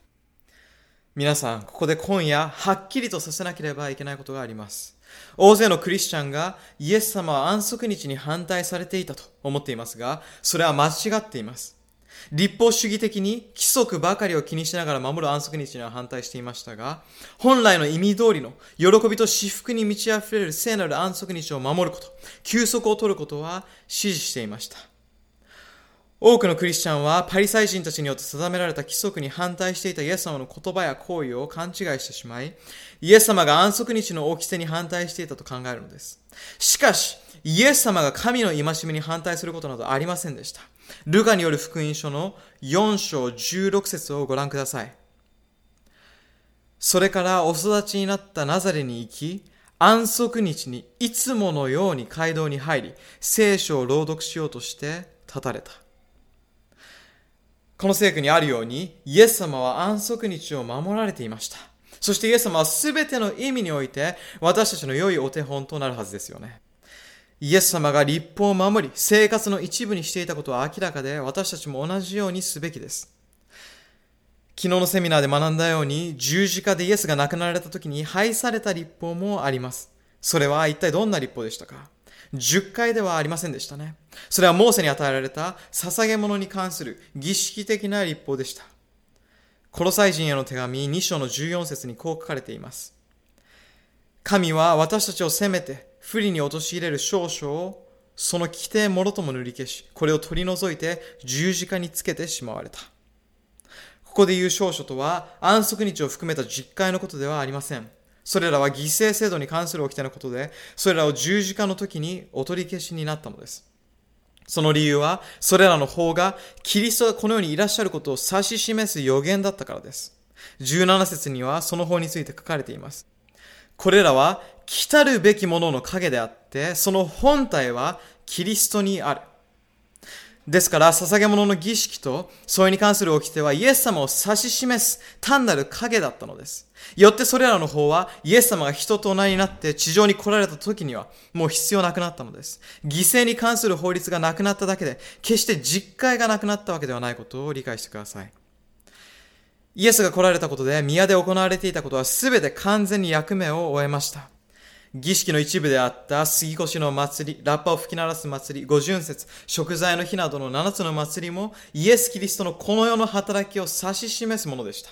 皆さん、ここで今夜、はっきりとさせなければいけないことがあります。大勢のクリスチャンがイエス様は安息日に反対されていたと思っていますが、それは間違っています。立法主義的に規則ばかりを気にしながら守る安息日には反対していましたが、本来の意味通りの喜びと至福に満ち溢れる聖なる安息日を守ること、休息を取ることは支持していました。多くのクリスチャンはパリサイ人たちによって定められた規則に反対していたイエス様の言葉や行為を勘違いしてしまい、イエス様が安息日の掟に反対していたと考えるのです。しかし、イエス様が神の戒めに反対することなどありませんでした。ルカによる福音書の4章16節をご覧ください。それからお育ちになったナザレに行き、安息日にいつものように街道に入り、聖書を朗読しようとして立たれた。この聖句にあるように、イエス様は安息日を守られていました。そしてイエス様は全ての意味において私たちの良いお手本となるはずですよね。イエス様が立法を守り、生活の一部にしていたことは明らかで、私たちも同じようにすべきです。昨日のセミナーで学んだように、十字架でイエスが亡くなられた時に廃された立法もあります。それは一体どんな立法でしたか？10回ではありませんでしたね。それはモーセに与えられた捧げ物に関する儀式的な立法でした。コロサイ人への手紙2章の14節にこう書かれています。神は私たちを責めて不利に陥れる少々をその規定もろとも塗り消し、これを取り除いて十字架につけてしまわれた。ここで言う少々とは安息日を含めた実会のことではありません。それらは犠牲制度に関する掟のことで、それらを十字架の時にお取り消しになったのです。その理由は、それらの法がキリストがこの世にいらっしゃることを指し示す予言だったからです。17節にはその法について書かれています。これらは来たるべきものの影であって、その本体はキリストにある。ですから、捧げ物の儀式と、それに関する掟はイエス様を指し示す単なる影だったのです。よってそれらの方は、イエス様が人と同じになって地上に来られた時には、もう必要なくなったのです。犠牲に関する法律がなくなっただけで、決して実戒がなくなったわけではないことを理解してください。イエスが来られたことで、宮で行われていたことは全て完全に役目を終えました。儀式の一部であった杉越の祭り、ラッパを吹き鳴らす祭り、五巡節、食材の日などの七つの祭りもイエス・キリストのこの世の働きを指し示すものでした。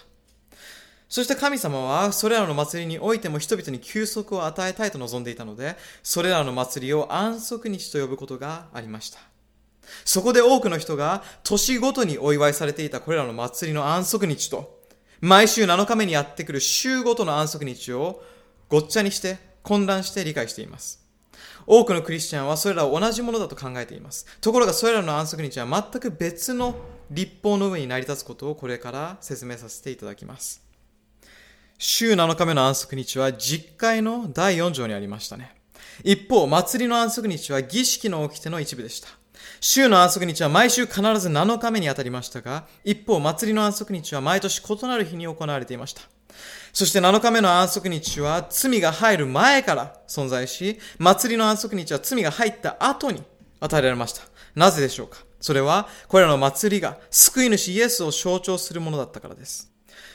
そして神様はそれらの祭りにおいても人々に休息を与えたいと望んでいたので、それらの祭りを安息日と呼ぶことがありました。そこで多くの人が年ごとにお祝いされていたこれらの祭りの安息日と、毎週7日目にやってくる週ごとの安息日をごっちゃにして混乱して理解しています。多くのクリスチャンはそれらを同じものだと考えています。ところがそれらの安息日は全く別の立法の上に成り立つことをこれから説明させていただきます。週7日目の安息日は実会の第4条にありましたね。一方、祭りの安息日は儀式の掟の一部でした。週の安息日は毎週必ず7日目にあたりましたが、一方、祭りの安息日は毎年異なる日に行われていました。そして7日目の安息日は罪が入る前から存在し、祭りの安息日は罪が入った後に与えられました。なぜでしょうか？それは、これらの祭りが救い主イエスを象徴するものだったからです。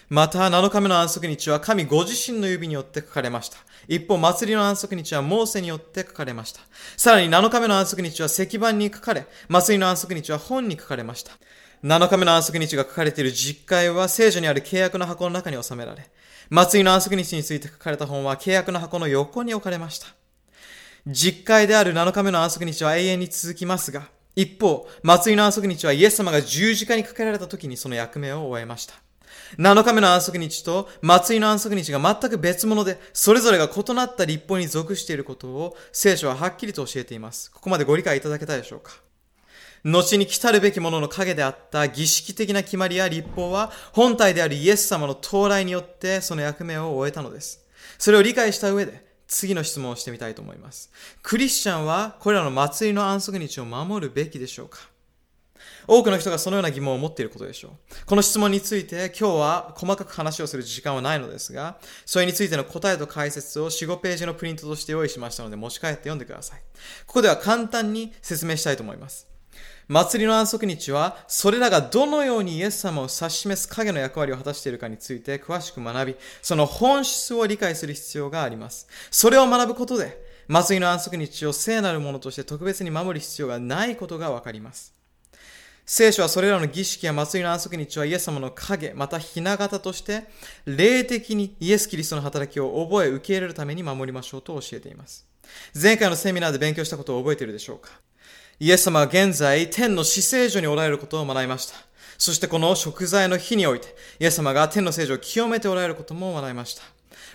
また、7日目の安息日は神ご自身の指によって書かれました。一方、祭りの安息日はモーセによって書かれました。さらに7日目の安息日は石板に書かれ、祭りの安息日は本に書かれました。7日目の安息日が書かれている実会は聖書にある契約の箱の中に収められ、祭りの安息日について書かれた本は契約の箱の横に置かれました。実会である7日目の安息日は永遠に続きますが、一方、祭りの安息日はイエス様が十字架にかけられた時にその役目を終えました。7日目の安息日と祭りの安息日が全く別物で、それぞれが異なった立法に属していることを聖書ははっきりと教えています。ここまでご理解いただけたでしょうか？後に来たるべきものの影であった儀式的な決まりや立法は本体であるイエス様の到来によってその役目を終えたのです。それを理解した上で次の質問をしてみたいと思います。クリスチャンはこれらの祭りの安息日を守るべきでしょうか多くの人がそのような疑問を持っていることでしょう。この質問について今日は細かく話をする時間はないのですが、それについての答えと解説を4、5ページのプリントとして用意しましたので持ち帰って読んでください。ここでは簡単に説明したいと思います。祭りの安息日は、それらがどのようにイエス様を指し示す影の役割を果たしているかについて詳しく学び、その本質を理解する必要があります。それを学ぶことで、祭りの安息日を聖なるものとして特別に守る必要がないことがわかります。聖書はそれらの儀式や祭りの安息日はイエス様の影、また雛形として、霊的にイエス・キリストの働きを覚え受け入れるために守りましょうと教えています。前回のセミナーで勉強したことを覚えているでしょうか？イエス様は現在、天の死聖所におられることを学びました。そしてこの食材の日において、イエス様が天の聖所を清めておられることも学びました。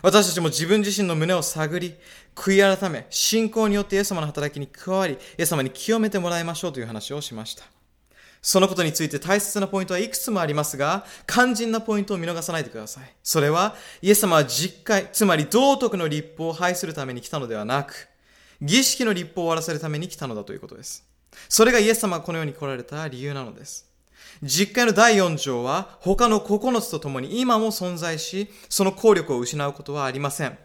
私たちも自分自身の胸を探り、悔い改め、信仰によってイエス様の働きに加わり、イエス様に清めてもらいましょうという話をしました。そのことについて大切なポイントはいくつもありますが、肝心なポイントを見逃さないでください。それは、イエス様は実会、つまり道徳の立法を廃するために来たのではなく、儀式の立法を終わらせるために来たのだということです。それがイエス様がこの世に来られた理由なのです。実会の第4条は他の9つと共に今も存在し、その効力を失うことはありません。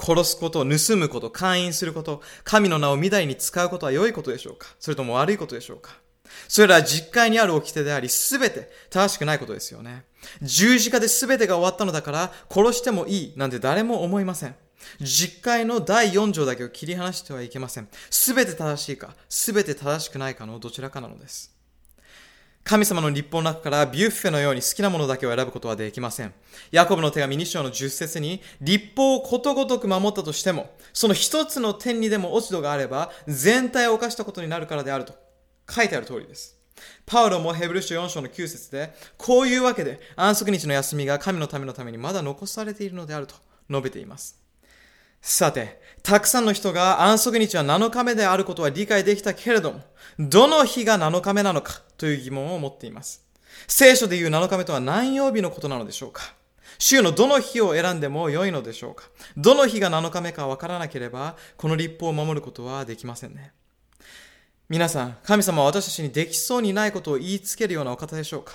殺すこと、盗むこと、勧誘すること、神の名をみだりに使うことは良いことでしょうか？それとも悪いことでしょうか？それらは実会にある掟であり、すべて正しくないことですよね。十字架で全てが終わったのだから、殺してもいいなんて誰も思いません。実会の第4条だけを切り離してはいけません。すべて正しいか、すべて正しくないかのどちらかなのです。神様の立法の中からビュッフェのように好きなものだけを選ぶことはできません。ヤコブの手紙2章の10節に、立法をことごとく守ったとしても、その一つの点にでも落ち度があれば、全体を犯したことになるからであると書いてある通りです。パウロもヘブル書4章の9節で、こういうわけで安息日の休みが神のためのためにまだ残されているのであると述べています。さて、たくさんの人が安息日は7日目であることは理解できたけれども、どの日が7日目なのかという疑問を持っています。聖書でいう7日目とは何曜日のことなのでしょうか週のどの日を選んでも良いのでしょうかどの日が7日目かわからなければ、この立法を守ることはできませんね。皆さん、神様は私たちにできそうにないことを言いつけるようなお方でしょうか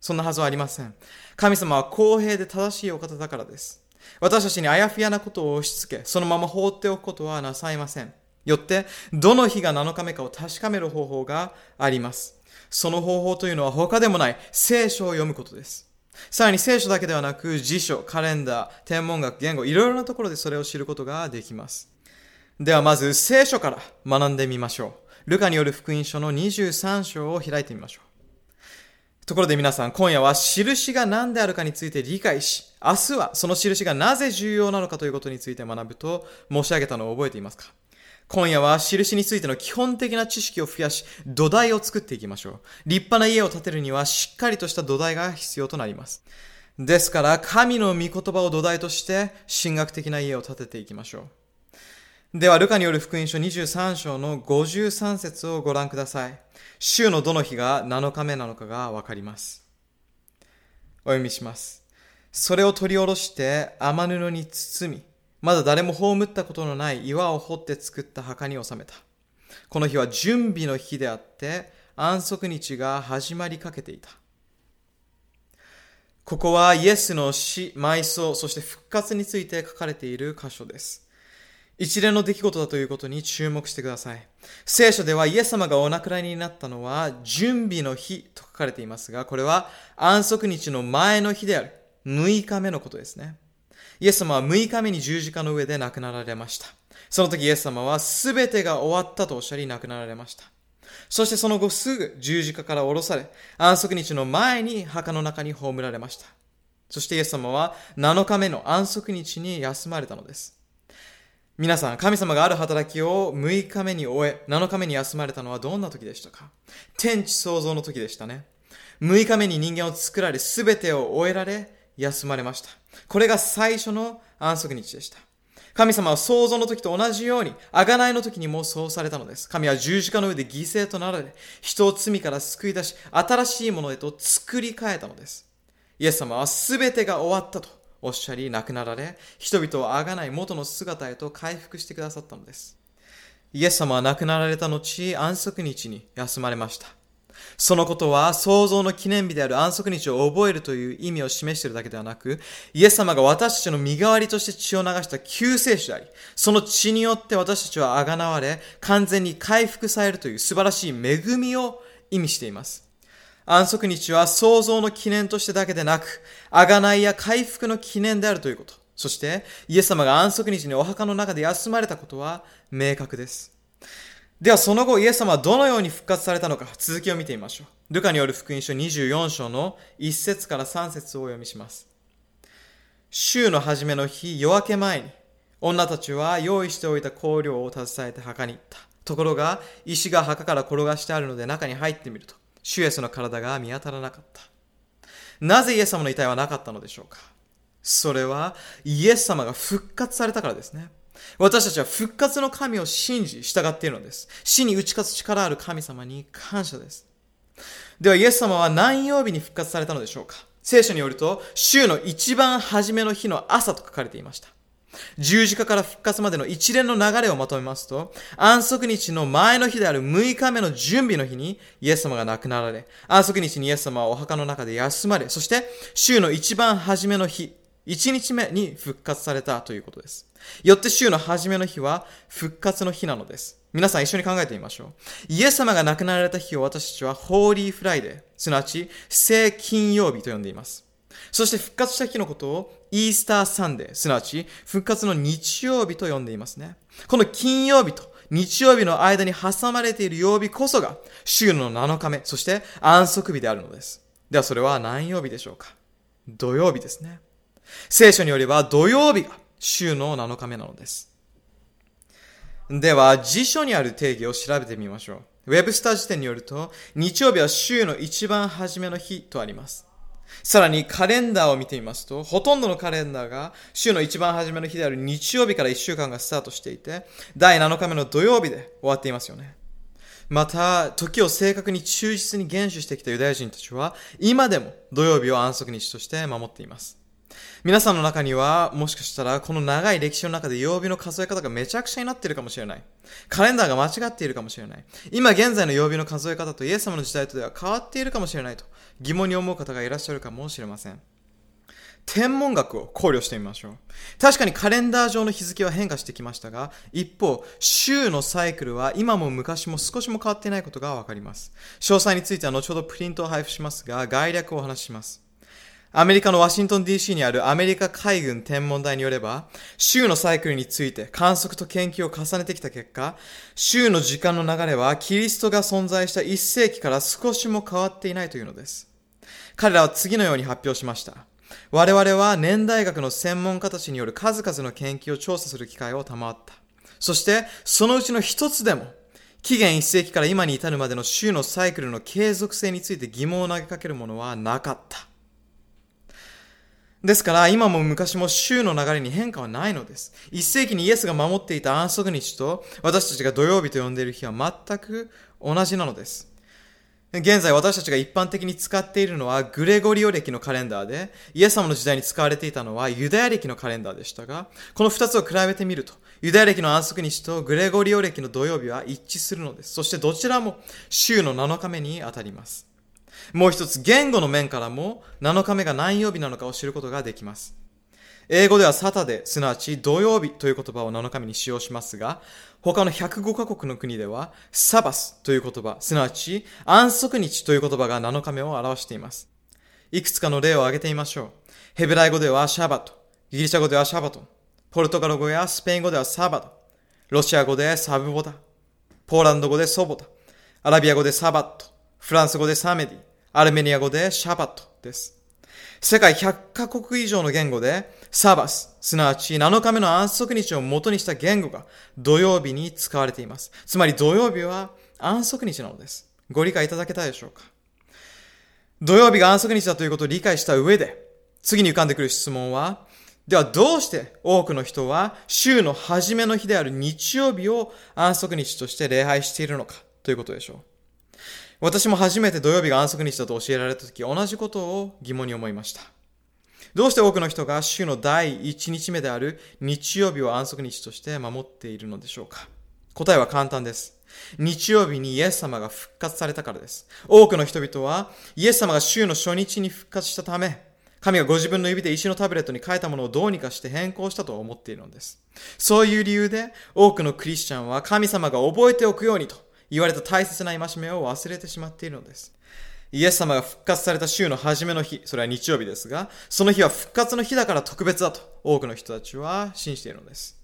そんなはずはありません。神様は公平で正しいお方だからです。私たちにあやふやなことを押し付け、そのまま放っておくことはなさいません。よって、どの日が7日目かを確かめる方法があります。その方法というのは他でもない聖書を読むことです。さらに聖書だけではなく辞書、カレンダー、天文学、言語、いろいろなところでそれを知ることができます。ではまず聖書から学んでみましょう。ルカによる福音書の23章を開いてみましょう。ところで皆さん、今夜は印が何であるかについて理解し、明日はその印がなぜ重要なのかということについて学ぶと申し上げたのを覚えていますか？今夜は印についての基本的な知識を増やし、土台を作っていきましょう。立派な家を建てるにはしっかりとした土台が必要となります。ですから、神の御言葉を土台として、神学的な家を建てていきましょう。では、ルカによる福音書23章の53節をご覧ください。週のどの日が7日目なのかがわかります。お読みします。それを取り下ろして雨布に包み、まだ誰も葬ったことのない岩を掘って作った墓に収めた。この日は準備の日であって、安息日が始まりかけていた。ここはイエスの死、埋葬、そして復活について書かれている箇所です。一連の出来事だということに注目してください。聖書ではイエス様がお亡くなりになったのは準備の日と書かれていますが、これは安息日の前の日である6日目のことですね。イエス様は6日目に十字架の上で亡くなられました。その時イエス様は全てが終わったとおっしゃり亡くなられました。そしてその後すぐ十字架から降ろされ、安息日の前に墓の中に葬られました。そしてイエス様は7日目の安息日に休まれたのです。皆さん、神様がある働きを6日目に終え、7日目に休まれたのはどんな時でしたか？天地創造の時でしたね。6日目に人間を作られ、すべてを終えられ、休まれました。これが最初の安息日でした。神様は創造の時と同じように、贖いの時にもそうされたのです。神は十字架の上で犠牲となられ、人を罪から救い出し、新しいものへと作り変えたのです。イエス様は全てが終わったとおっしゃり亡くなられ、人々をあがない元の姿へと回復してくださったのです。イエス様は亡くなられた後、安息日に休まれました。そのことは創造の記念日である安息日を覚えるという意味を示しているだけではなく、イエス様が私たちの身代わりとして血を流した救世主であり、その血によって私たちはあがなわれ、完全に回復されるという素晴らしい恵みを意味しています。安息日は創造の記念としてだけでなく、贖いや回復の記念であるということ。そして、イエス様が安息日にお墓の中で休まれたことは明確です。ではその後、イエス様はどのように復活されたのか、続きを見てみましょう。ルカによる福音書24章の1節から3節をお読みします。週の初めの日、夜明け前に、女たちは用意しておいた香料を携えて墓に行った。ところが、石が墓から転がしてあるので中に入ってみると、主イエスの体が見当たらなかった。なぜイエス様の遺体はなかったのでしょうかそれは、イエス様が復活されたからですね。私たちは復活の神を信じ、従っているのです。死に打ち勝つ力ある神様に感謝です。では、イエス様は何曜日に復活されたのでしょうか聖書によると、週の一番初めの日の朝と書かれていました。十字架から復活までの一連の流れをまとめますと、安息日の前の日である6日目の準備の日にイエス様が亡くなられ、安息日にイエス様はお墓の中で休まれ、そして週の一番初めの日、1日目に復活されたということです。よって週の初めの日は復活の日なのです。皆さん一緒に考えてみましょう。イエス様が亡くなられた日を私たちは Holy Friday、すなわち聖金曜日と呼んでいます。そして復活した日のことをイースターサンデー、すなわち復活の日曜日と呼んでいますね。この金曜日と日曜日の間に挟まれている曜日こそが週の7日目、そして安息日であるのです。ではそれは何曜日でしょうか？土曜日ですね。聖書によれば土曜日が週の7日目なのです。では辞書にある定義を調べてみましょう。ウェブスター辞典によると日曜日は週の一番初めの日とあります。さらにカレンダーを見てみますと、ほとんどのカレンダーが週の一番初めの日である日曜日から1週間がスタートしていて、第7日目の土曜日で終わっていますよね。また、時を正確に忠実に厳守してきたユダヤ人たちは、今でも土曜日を安息日として守っています。皆さんの中には、もしかしたら、この長い歴史の中で曜日の数え方がめちゃくちゃになっているかもしれない。カレンダーが間違っているかもしれない。今現在の曜日の数え方とイエス様の時代とでは変わっているかもしれないと疑問に思う方がいらっしゃるかもしれません。天文学を考慮してみましょう。確かにカレンダー上の日付は変化してきましたが、一方、週のサイクルは今も昔も少しも変わっていないことがわかります。詳細については後ほどプリントを配布しますが、概略をお話しします。アメリカのワシントン DC にあるアメリカ海軍天文台によれば、週のサイクルについて観測と研究を重ねてきた結果、週の時間の流れはキリストが存在した1世紀から少しも変わっていないというのです。彼らは次のように発表しました。我々は年代学の専門家たちによる数々の研究を調査する機会を賜った。そして、そのうちの一つでも、紀元1世紀から今に至るまでの週のサイクルの継続性について疑問を投げかけるものはなかった。ですから、今も昔も週の流れに変化はないのです。一世紀にイエスが守っていた安息日と、私たちが土曜日と呼んでいる日は全く同じなのです。現在私たちが一般的に使っているのはグレゴリオ歴のカレンダーで、イエス様の時代に使われていたのはユダヤ歴のカレンダーでしたが、この二つを比べてみると、ユダヤ歴の安息日とグレゴリオ歴の土曜日は一致するのです。そしてどちらも週の7日目に当たります。もう一つ、言語の面からも7日目が何曜日なのかを知ることができます。英語ではサタデー、すなわち土曜日という言葉を7日目に使用しますが、他の105カ国の国では、サバスという言葉、すなわち安息日という言葉が7日目を表しています。いくつかの例を挙げてみましょう。ヘブライ語ではシャバト、ギリシャ語ではシャバト、ポルトガル語やスペイン語ではサバト、ロシア語でサブボタ、ポーランド語でソボタ、アラビア語でサバット、フランス語でサメディ、アルメニア語でシャバットです。世界100カ国以上の言語でサバス、すなわち7日目の安息日を元にした言語が土曜日に使われています。つまり土曜日は安息日なのです。ご理解いただけたでしょうか？土曜日が安息日だということを理解した上で、次に浮かんでくる質問は、ではどうして多くの人は週の初めの日である日曜日を安息日として礼拝しているのかということでしょう。私も初めて土曜日が安息日だと教えられた時、同じことを疑問に思いました。どうして多くの人が週の第1日目である日曜日を安息日として守っているのでしょうか答えは簡単です。日曜日にイエス様が復活されたからです。多くの人々はイエス様が週の初日に復活したため、神がご自分の指で石のタブレットに書いたものをどうにかして変更したと思っているのです。そういう理由で多くのクリスチャンは神様が覚えておくようにと言われた大切な戒めを忘れてしまっているのです。イエス様が復活された週の初めの日、それは日曜日ですが、その日は復活の日だから特別だと多くの人たちは信じているのです。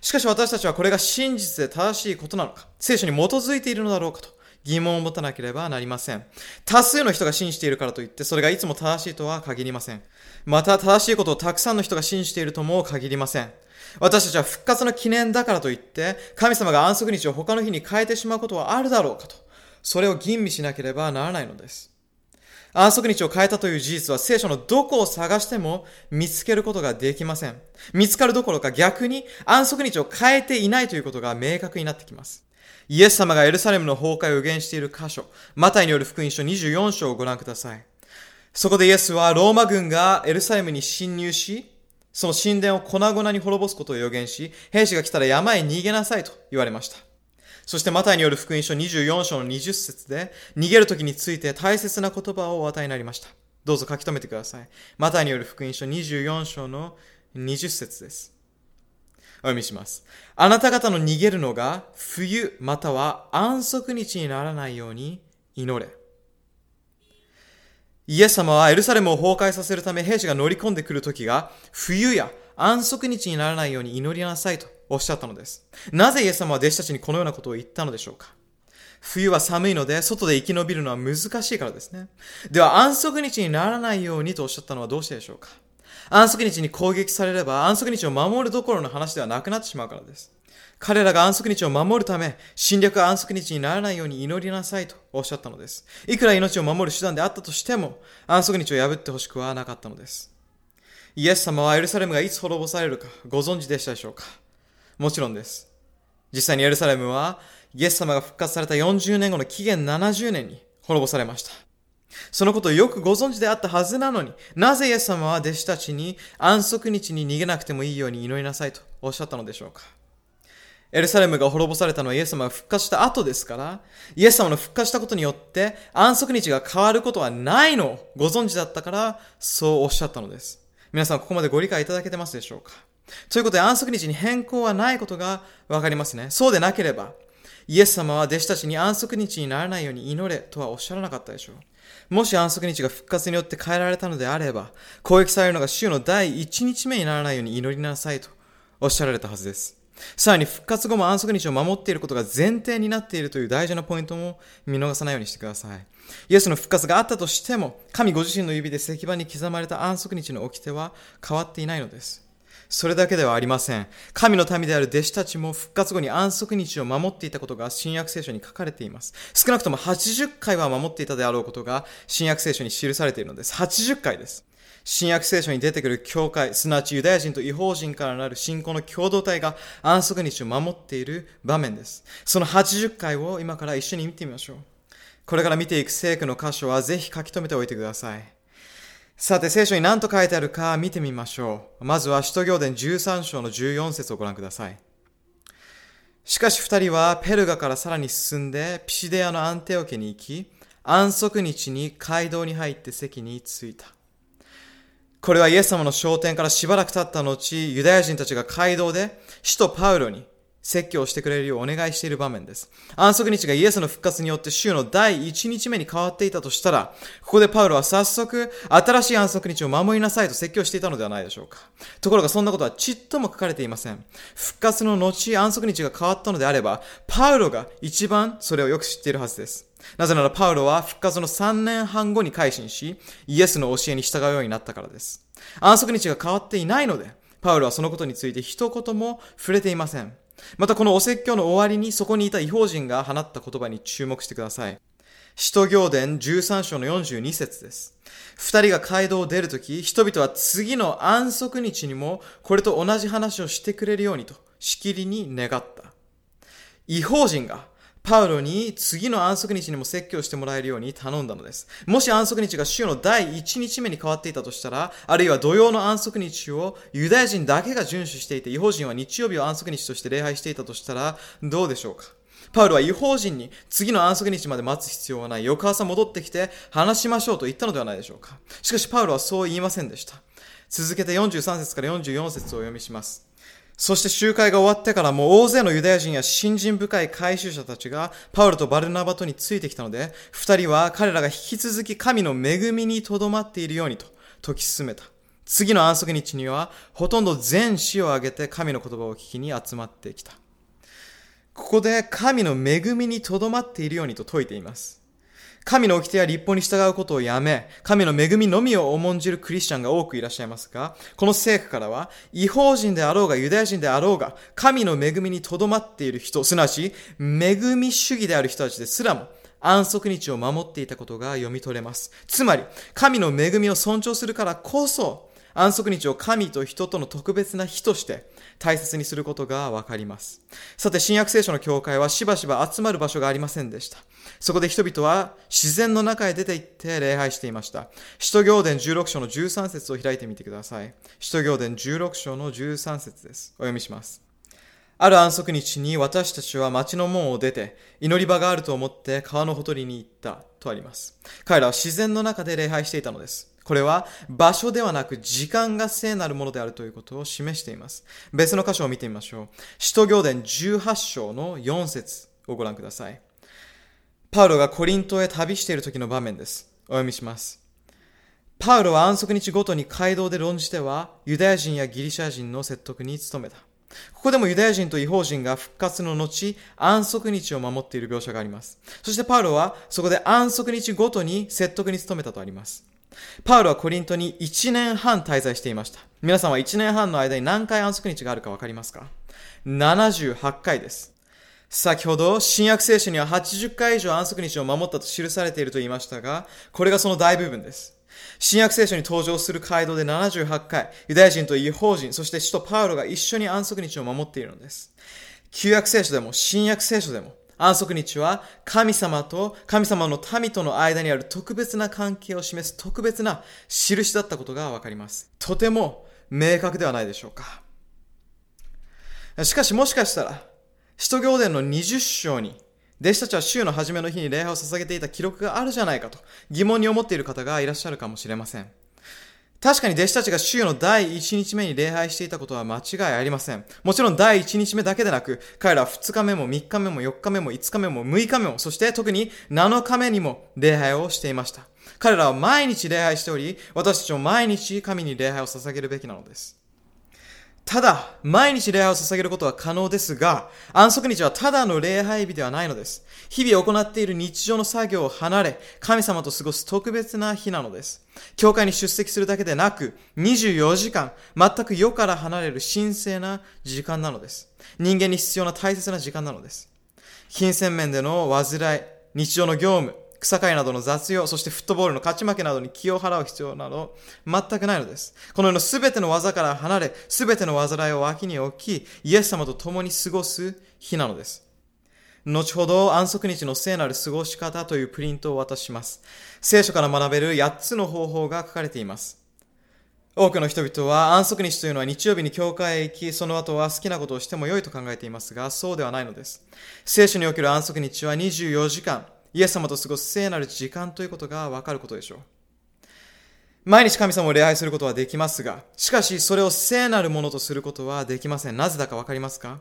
しかし私たちはこれが真実で正しいことなのか、聖書に基づいているのだろうかと疑問を持たなければなりません。多数の人が信じているからといって、それがいつも正しいとは限りません。また正しいことをたくさんの人が信じているとも限りません。私たちは復活の記念だからといって、神様が安息日を他の日に変えてしまうことはあるだろうかと、それを吟味しなければならないのです。安息日を変えたという事実は聖書のどこを探しても見つけることができません。見つかるどころか逆に安息日を変えていないということが明確になってきます。イエス様がエルサレムの崩壊を予言している箇所、マタイによる福音書24章をご覧ください。そこでイエスはローマ軍がエルサレムに侵入し、その神殿を粉々に滅ぼすことを予言し、兵士が来たら山へ逃げなさいと言われました。そしてマタイによる福音書24章の20節で、逃げる時について大切な言葉をお与えになりました。どうぞ書き留めてください。マタイによる福音書24章の20節です。お読みします。あなた方の逃げるのが冬または安息日にならないように祈れ。イエス様はエルサレムを崩壊させるため兵士が乗り込んでくる時が冬や安息日にならないように祈りなさいとおっしゃったのです。なぜイエス様は弟子たちにこのようなことを言ったのでしょうか冬は寒いので、外で生き延びるのは難しいからですね。では、安息日にならないようにとおっしゃったのはどうしてでしょうか安息日に攻撃されれば、安息日を守るどころの話ではなくなってしまうからです。彼らが安息日を守るため、侵略安息日にならないように祈りなさいとおっしゃったのです。いくら命を守る手段であったとしても、安息日を破ってほしくはなかったのです。イエス様はエルサレムがいつ滅ぼされるかご存知でしたでしょうか？もちろんです。実際にエルサレムは、イエス様が復活された40年後の紀元70年に滅ぼされました。そのことをよくご存知であったはずなのに、なぜイエス様は弟子たちに安息日に逃げなくてもいいように祈りなさいとおっしゃったのでしょうか？エルサレムが滅ぼされたのはイエス様が復活した後ですから、イエス様の復活したことによって安息日が変わることはないのご存知だったから、そうおっしゃったのです。皆さんここまでご理解いただけてますでしょうか？ということで安息日に変更はないことがわかりますね。そうでなければ、イエス様は弟子たちに安息日にならないように祈れとはおっしゃらなかったでしょう。もし安息日が復活によって変えられたのであれば、攻撃されるのが週の第1日目にならないように祈りなさいとおっしゃられたはずです。さらに復活後も安息日を守っていることが前提になっているという大事なポイントも見逃さないようにしてください。イエスの復活があったとしても、神ご自身の指で石板に刻まれた安息日の掟は変わっていないのです。それだけではありません。神の民である弟子たちも復活後に安息日を守っていたことが新約聖書に書かれています。少なくとも80回は守っていたであろうことが新約聖書に記されているのです。80回です。新約聖書に出てくる教会、すなわちユダヤ人と違法人からなる信仰の共同体が安息日を守っている場面です。その80回を今から一緒に見てみましょう。これから見ていく聖句の箇所はぜひ書き留めておいてください。さて、聖書に何と書いてあるか見てみましょう。まずは、使徒行伝13章の14節をご覧ください。しかし二人はペルガからさらに進んで、ピシデアのアンテオ家に行き、安息日に街道に入って席に着いた。これはイエス様の昇天からしばらく経った後、ユダヤ人たちが街道で、使徒パウロに説教をしてくれるようお願いしている場面です。安息日がイエスの復活によって週の第1日目に変わっていたとしたら、ここでパウロは早速、新しい安息日を守りなさいと説教していたのではないでしょうか。ところがそんなことはちっとも書かれていません。復活の後、安息日が変わったのであれば、パウロが一番それをよく知っているはずです。なぜならパウロは復活の3年半後に改心し、イエスの教えに従うようになったからです。安息日が変わっていないので、パウロはそのことについて一言も触れていません。またこのお説教の終わりにそこにいた違法人が放った言葉に注目してください。使徒行伝13章の42節です。二人が街道を出るとき、人々は次の安息日にもこれと同じ話をしてくれるようにとしきりに願った。違法人がパウロに次の安息日にも説教してもらえるように頼んだのです。もし安息日が週の第1日目に変わっていたとしたら、あるいは土曜の安息日をユダヤ人だけが遵守していて、違法人は日曜日を安息日として礼拝していたとしたら、どうでしょうか？パウロは違法人に次の安息日まで待つ必要はない。翌朝戻ってきて話しましょうと言ったのではないでしょうか？しかしパウロはそう言いませんでした。続けて43節から44節をお読みします。そして集会が終わってからも大勢のユダヤ人や信心深い回収者たちがパウルとバルナバとについてきたので、二人は彼らが引き続き神の恵みにとどまっているようにと説き進めた。次の安息日にはほとんど全死を挙げて神の言葉を聞きに集まってきた。ここで神の恵みにとどまっているようにと説いています。神の掟や立法に従うことをやめ、神の恵みのみを重んじるクリスチャンが多くいらっしゃいますが、この聖句からは、違法人であろうがユダヤ人であろうが、神の恵みにとどまっている人、すなわち、恵み主義である人たちですらも、安息日を守っていたことが読み取れます。つまり、神の恵みを尊重するからこそ、安息日を神と人との特別な日として大切にすることがわかります。さて、新約聖書の教会はしばしば集まる場所がありませんでした。そこで人々は自然の中へ出て行って礼拝していました。使徒行伝16章の13節を開いてみてください。使徒行伝16章の13節です。お読みします。ある安息日に私たちは町の門を出て、祈り場があると思って川のほとりに行ったとあります。彼らは自然の中で礼拝していたのです。これは場所ではなく時間が聖なるものであるということを示しています。別の箇所を見てみましょう。使徒行伝18章の4節をご覧ください。パウロがコリントへ旅している時の場面です。お読みします。パウロは安息日ごとに街道で論じてはユダヤ人やギリシャ人の説得に努めた。ここでもユダヤ人と違法人が復活の後、安息日を守っている描写があります。そしてパウロはそこで安息日ごとに説得に努めたとあります。パウロはコリントに1年半滞在していました。皆さんは1年半の間に何回安息日があるかわかりますか ?78 回です。先ほど、新約聖書には80回以上安息日を守ったと記されていると言いましたが、これがその大部分です。新約聖書に登場する街道で78回、ユダヤ人と違法人、そして使徒パウロが一緒に安息日を守っているのです。旧約聖書でも新約聖書でも、安息日は神様と神様の民との間にある特別な関係を示す特別な印だったことがわかります。とても明確ではないでしょうか。しかしもしかしたら、使徒行伝の20章に弟子たちは週の初めの日に礼拝を捧げていた記録があるじゃないかと疑問に思っている方がいらっしゃるかもしれません。確かに弟子たちが週の第1日目に礼拝していたことは間違いありません。もちろん第1日目だけでなく、彼らは2日目も3日目も4日目も5日目も6日目も、そして特に7日目にも礼拝をしていました。彼らは毎日礼拝しており、私たちも毎日神に礼拝を捧げるべきなのです。ただ、毎日礼拝を捧げることは可能ですが、安息日はただの礼拝日ではないのです。日々行っている日常の作業を離れ、神様と過ごす特別な日なのです。教会に出席するだけでなく、24時間、全く世から離れる神聖な時間なのです。人間に必要な大切な時間なのです。金銭面での煩い、日常の業務、草刈りなどの雑用、そしてフットボールの勝ち負けなどに気を払う必要など全くないのです。この世の全ての技から離れ、全ての煩いを脇に置き、イエス様と共に過ごす日なのです。後ほど安息日の聖なる過ごし方というプリントを渡します。聖書から学べる8つの方法が書かれています。多くの人々は安息日というのは日曜日に教会へ行き、その後は好きなことをしても良いと考えていますが、そうではないのです。聖書における安息日は24時間、イエス様と過ごす聖なる時間ということがわかることでしょう。毎日神様を礼拝することはできますが、しかしそれを聖なるものとすることはできません。なぜだかわかりますか？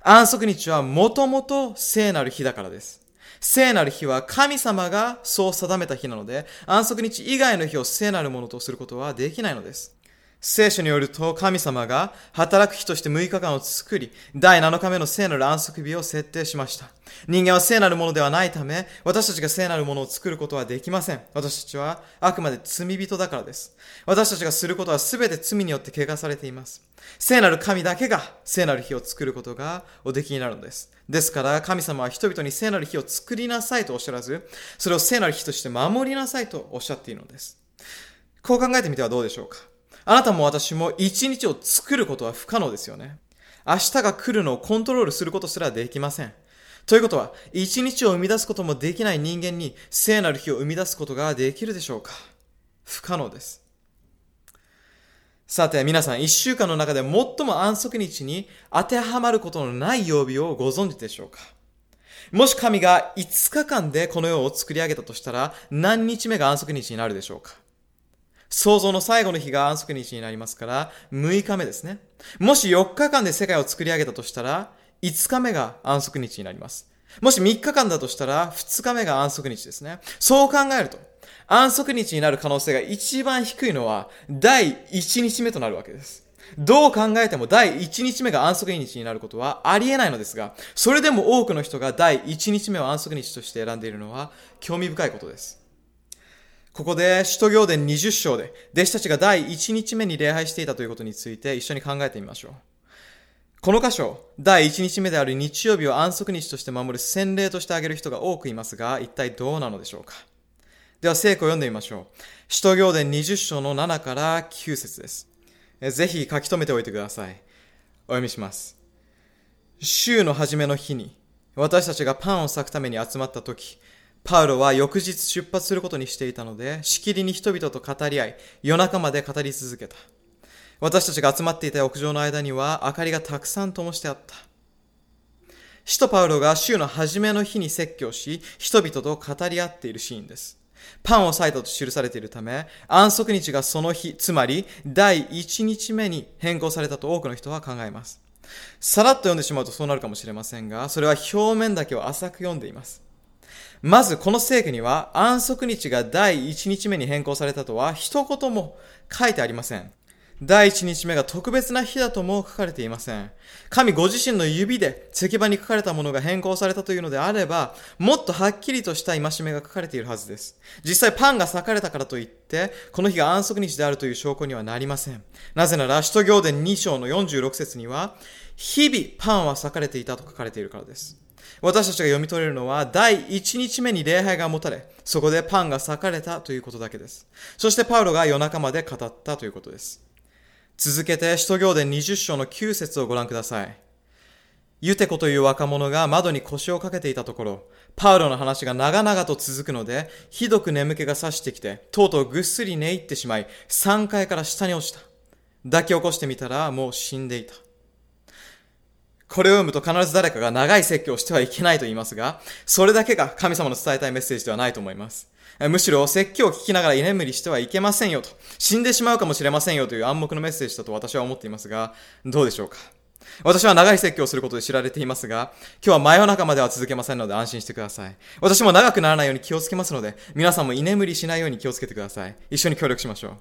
安息日はもともと聖なる日だからです。聖なる日は神様がそう定めた日なので、安息日以外の日を聖なるものとすることはできないのです。聖書によると神様が働く日として6日間を作り、第7日目の聖なる安息日を設定しました。人間は聖なるものではないため、私たちが聖なるものを作ることはできません。私たちはあくまで罪人だからです。私たちがすることは全て罪によって汚されています。聖なる神だけが聖なる日を作ることがおできになるのです。ですから神様は人々に聖なる日を作りなさいとおっしゃらず、それを聖なる日として守りなさいとおっしゃっているのです。こう考えてみてはどうでしょうか？あなたも私も一日を作ることは不可能ですよね。明日が来るのをコントロールすることすらできません。ということは、一日を生み出すこともできない人間に聖なる日を生み出すことができるでしょうか？不可能です。さて、皆さん、一週間の中で最も安息日に当てはまることのない曜日をご存知でしょうか？もし神が5日間でこの世を作り上げたとしたら、何日目が安息日になるでしょうか？創造の最後の日が安息日になりますから、6日目ですね。もし4日間で世界を作り上げたとしたら、5日目が安息日になります。もし3日間だとしたら、2日目が安息日ですね。そう考えると、安息日になる可能性が一番低いのは、第1日目となるわけです。どう考えても第1日目が安息日になることはありえないのですが、それでも多くの人が第1日目を安息日として選んでいるのは興味深いことです。ここで、使徒行伝20章で、弟子たちが第1日目に礼拝していたということについて一緒に考えてみましょう。この箇所、第1日目である日曜日を安息日として守る洗礼としてあげる人が多くいますが、一体どうなのでしょうかでは、聖句を読んでみましょう。使徒行伝20章の7から9節です。ぜひ書き留めておいてください。お読みします。週の初めの日に、私たちがパンを裂くために集まった時、パウロは翌日出発することにしていたので、しきりに人々と語り合い、夜中まで語り続けた。私たちが集まっていた屋上の間には明かりがたくさん灯してあった。使徒パウロが週の初めの日に説教し、人々と語り合っているシーンです。パンを裂いたと記されているため、安息日がその日、つまり第1日目に変更されたと多くの人は考えます。さらっと読んでしまうとそうなるかもしれませんが、それは表面だけを浅く読んでいます。まずこの聖句には安息日が第1日目に変更されたとは一言も書いてありません。第1日目が特別な日だとも書かれていません。神ご自身の指で石板に書かれたものが変更されたというのであれば、もっとはっきりとした戒めが書かれているはずです。実際パンが裂かれたからといって、この日が安息日であるという証拠にはなりません。なぜなら、使徒行伝2章の46節には、日々パンは裂かれていたと書かれているからです。私たちが読み取れるのは、第1日目に礼拝が持たれ、そこでパンが裂かれたということだけです。そしてパウロが夜中まで語ったということです。続けて、使徒行伝20章の9節をご覧ください。ユテコという若者が窓に腰をかけていたところ、パウロの話が長々と続くので、ひどく眠気がさしてきて、とうとうぐっすり寝入ってしまい、3階から下に落ちた。抱き起こしてみたら、もう死んでいた。これを読むと必ず誰かが長い説教をしてはいけないと言いますが、それだけが神様の伝えたいメッセージではないと思います。むしろ説教を聞きながら居眠りしてはいけませんよと、死んでしまうかもしれませんよという暗黙のメッセージだと私は思っていますが、どうでしょうか？私は長い説教をすることで知られていますが、今日は真夜中までは続けませんので安心してください。私も長くならないように気をつけますので、皆さんも居眠りしないように気をつけてください。一緒に協力しましょう。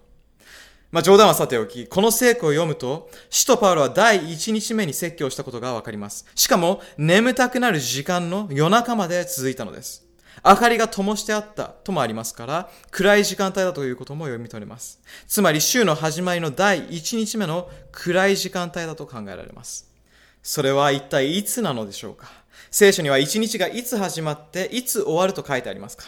まあ、冗談はさておき、この聖句を読むと、使徒パウロは第1日目に説教したことがわかります。しかも、眠たくなる時間の夜中まで続いたのです。明かりが灯してあったともありますから、暗い時間帯だということも読み取れます。つまり、週の始まりの第1日目の暗い時間帯だと考えられます。それは一体いつなのでしょうか？聖書には1日がいつ始まって、いつ終わると書いてありますか？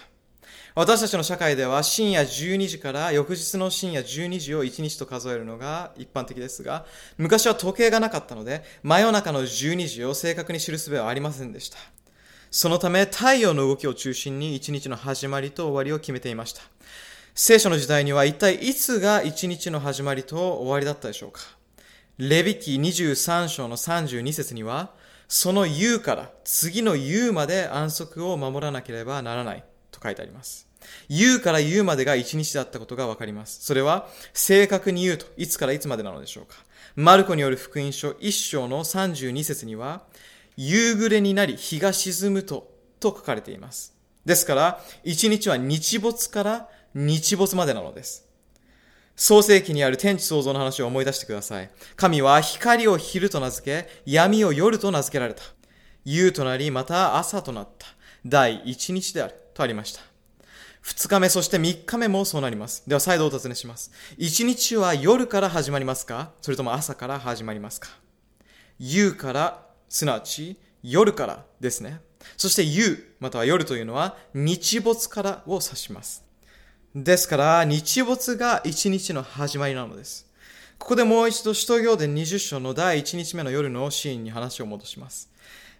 私たちの社会では深夜12時から翌日の深夜12時を1日と数えるのが一般的ですが、昔は時計がなかったので、真夜中の12時を正確に知る術はありませんでした。そのため、太陽の動きを中心に一日の始まりと終わりを決めていました。聖書の時代には一体いつが一日の始まりと終わりだったでしょうかレビキ23章の32節には、その夕から次の夕まで安息を守らなければならない。と書いてあります。言うから言うまでが一日だったことがわかります。それは正確に言うといつからいつまでなのでしょうか。マルコによる福音書1章の32節には、夕暮れになり日が沈むとと書かれています。ですから、一日は日没から日没までなのです。創世記にある天地創造の話を思い出してください。神は光を昼と名付け、闇を夜と名付けられた。夕となり、また朝となった。第一日である。とありました。二日目、そして三日目もそうなります。では再度お尋ねします。一日は夜から始まりますか？それとも朝から始まりますか？夕から、すなわち夜からですね。そして夕、または夜というのは日没からを指します。ですから、日没が一日の始まりなのです。ここでもう一度、使徒行伝20章の第1日目の夜のシーンに話を戻します。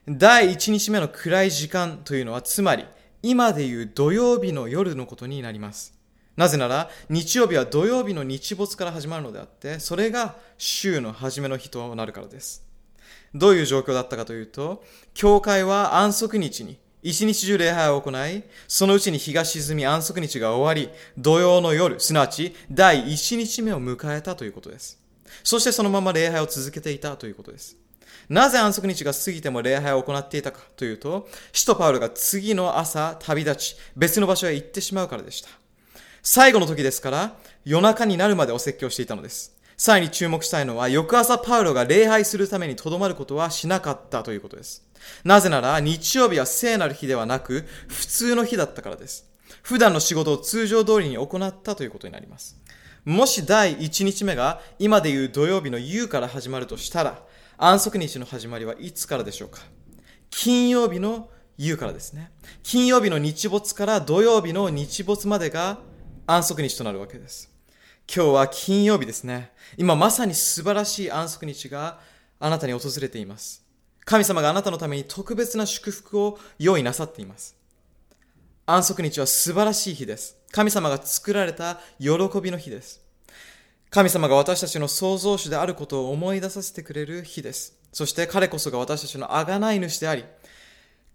第1日目の暗い時間というのは、つまり、今でいう土曜日の夜のことになります。なぜなら、日曜日は土曜日の日没から始まるのであって、それが週の初めの日となるからです。どういう状況だったかというと、教会は安息日に一日中礼拝を行い、そのうちに日が沈み安息日が終わり、土曜の夜、すなわち第一日目を迎えたということです。そしてそのまま礼拝を続けていたということです。なぜ安息日が過ぎても礼拝を行っていたかというと、使徒パウロが次の朝旅立ち、別の場所へ行ってしまうからでした。最後の時ですから、夜中になるまでお説教していたのです。さらに注目したいのは、翌朝パウロが礼拝するためにとどまることはしなかったということです。なぜなら、日曜日は聖なる日ではなく、普通の日だったからです。普段の仕事を通常通りに行ったということになります。もし第1日目が今でいう土曜日の夕から始まるとしたら、安息日の始まりはいつからでしょうか？金曜日の夕からですね。金曜日の日没から土曜日の日没までが安息日となるわけです。今日は金曜日ですね。今まさに素晴らしい安息日があなたに訪れています。神様があなたのために特別な祝福を用意なさっています。安息日は素晴らしい日です。神様が作られた喜びの日です。神様が私たちの創造主であることを思い出させてくれる日です。そして彼こそが私たちの贖い主であり、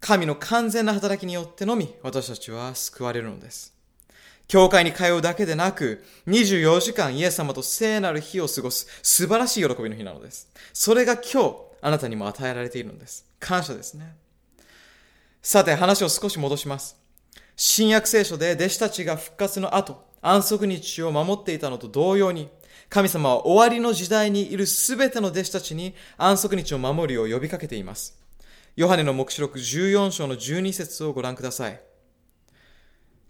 神の完全な働きによってのみ私たちは救われるのです。教会に通うだけでなく、24時間イエス様と聖なる日を過ごす素晴らしい喜びの日なのです。それが今日、あなたにも与えられているのです。感謝ですね。さて、話を少し戻します。新約聖書で弟子たちが復活の後、安息日を守っていたのと同様に、神様は終わりの時代にいるすべての弟子たちに安息日を守るよう呼びかけています。ヨハネの目視録14章の12節をご覧ください。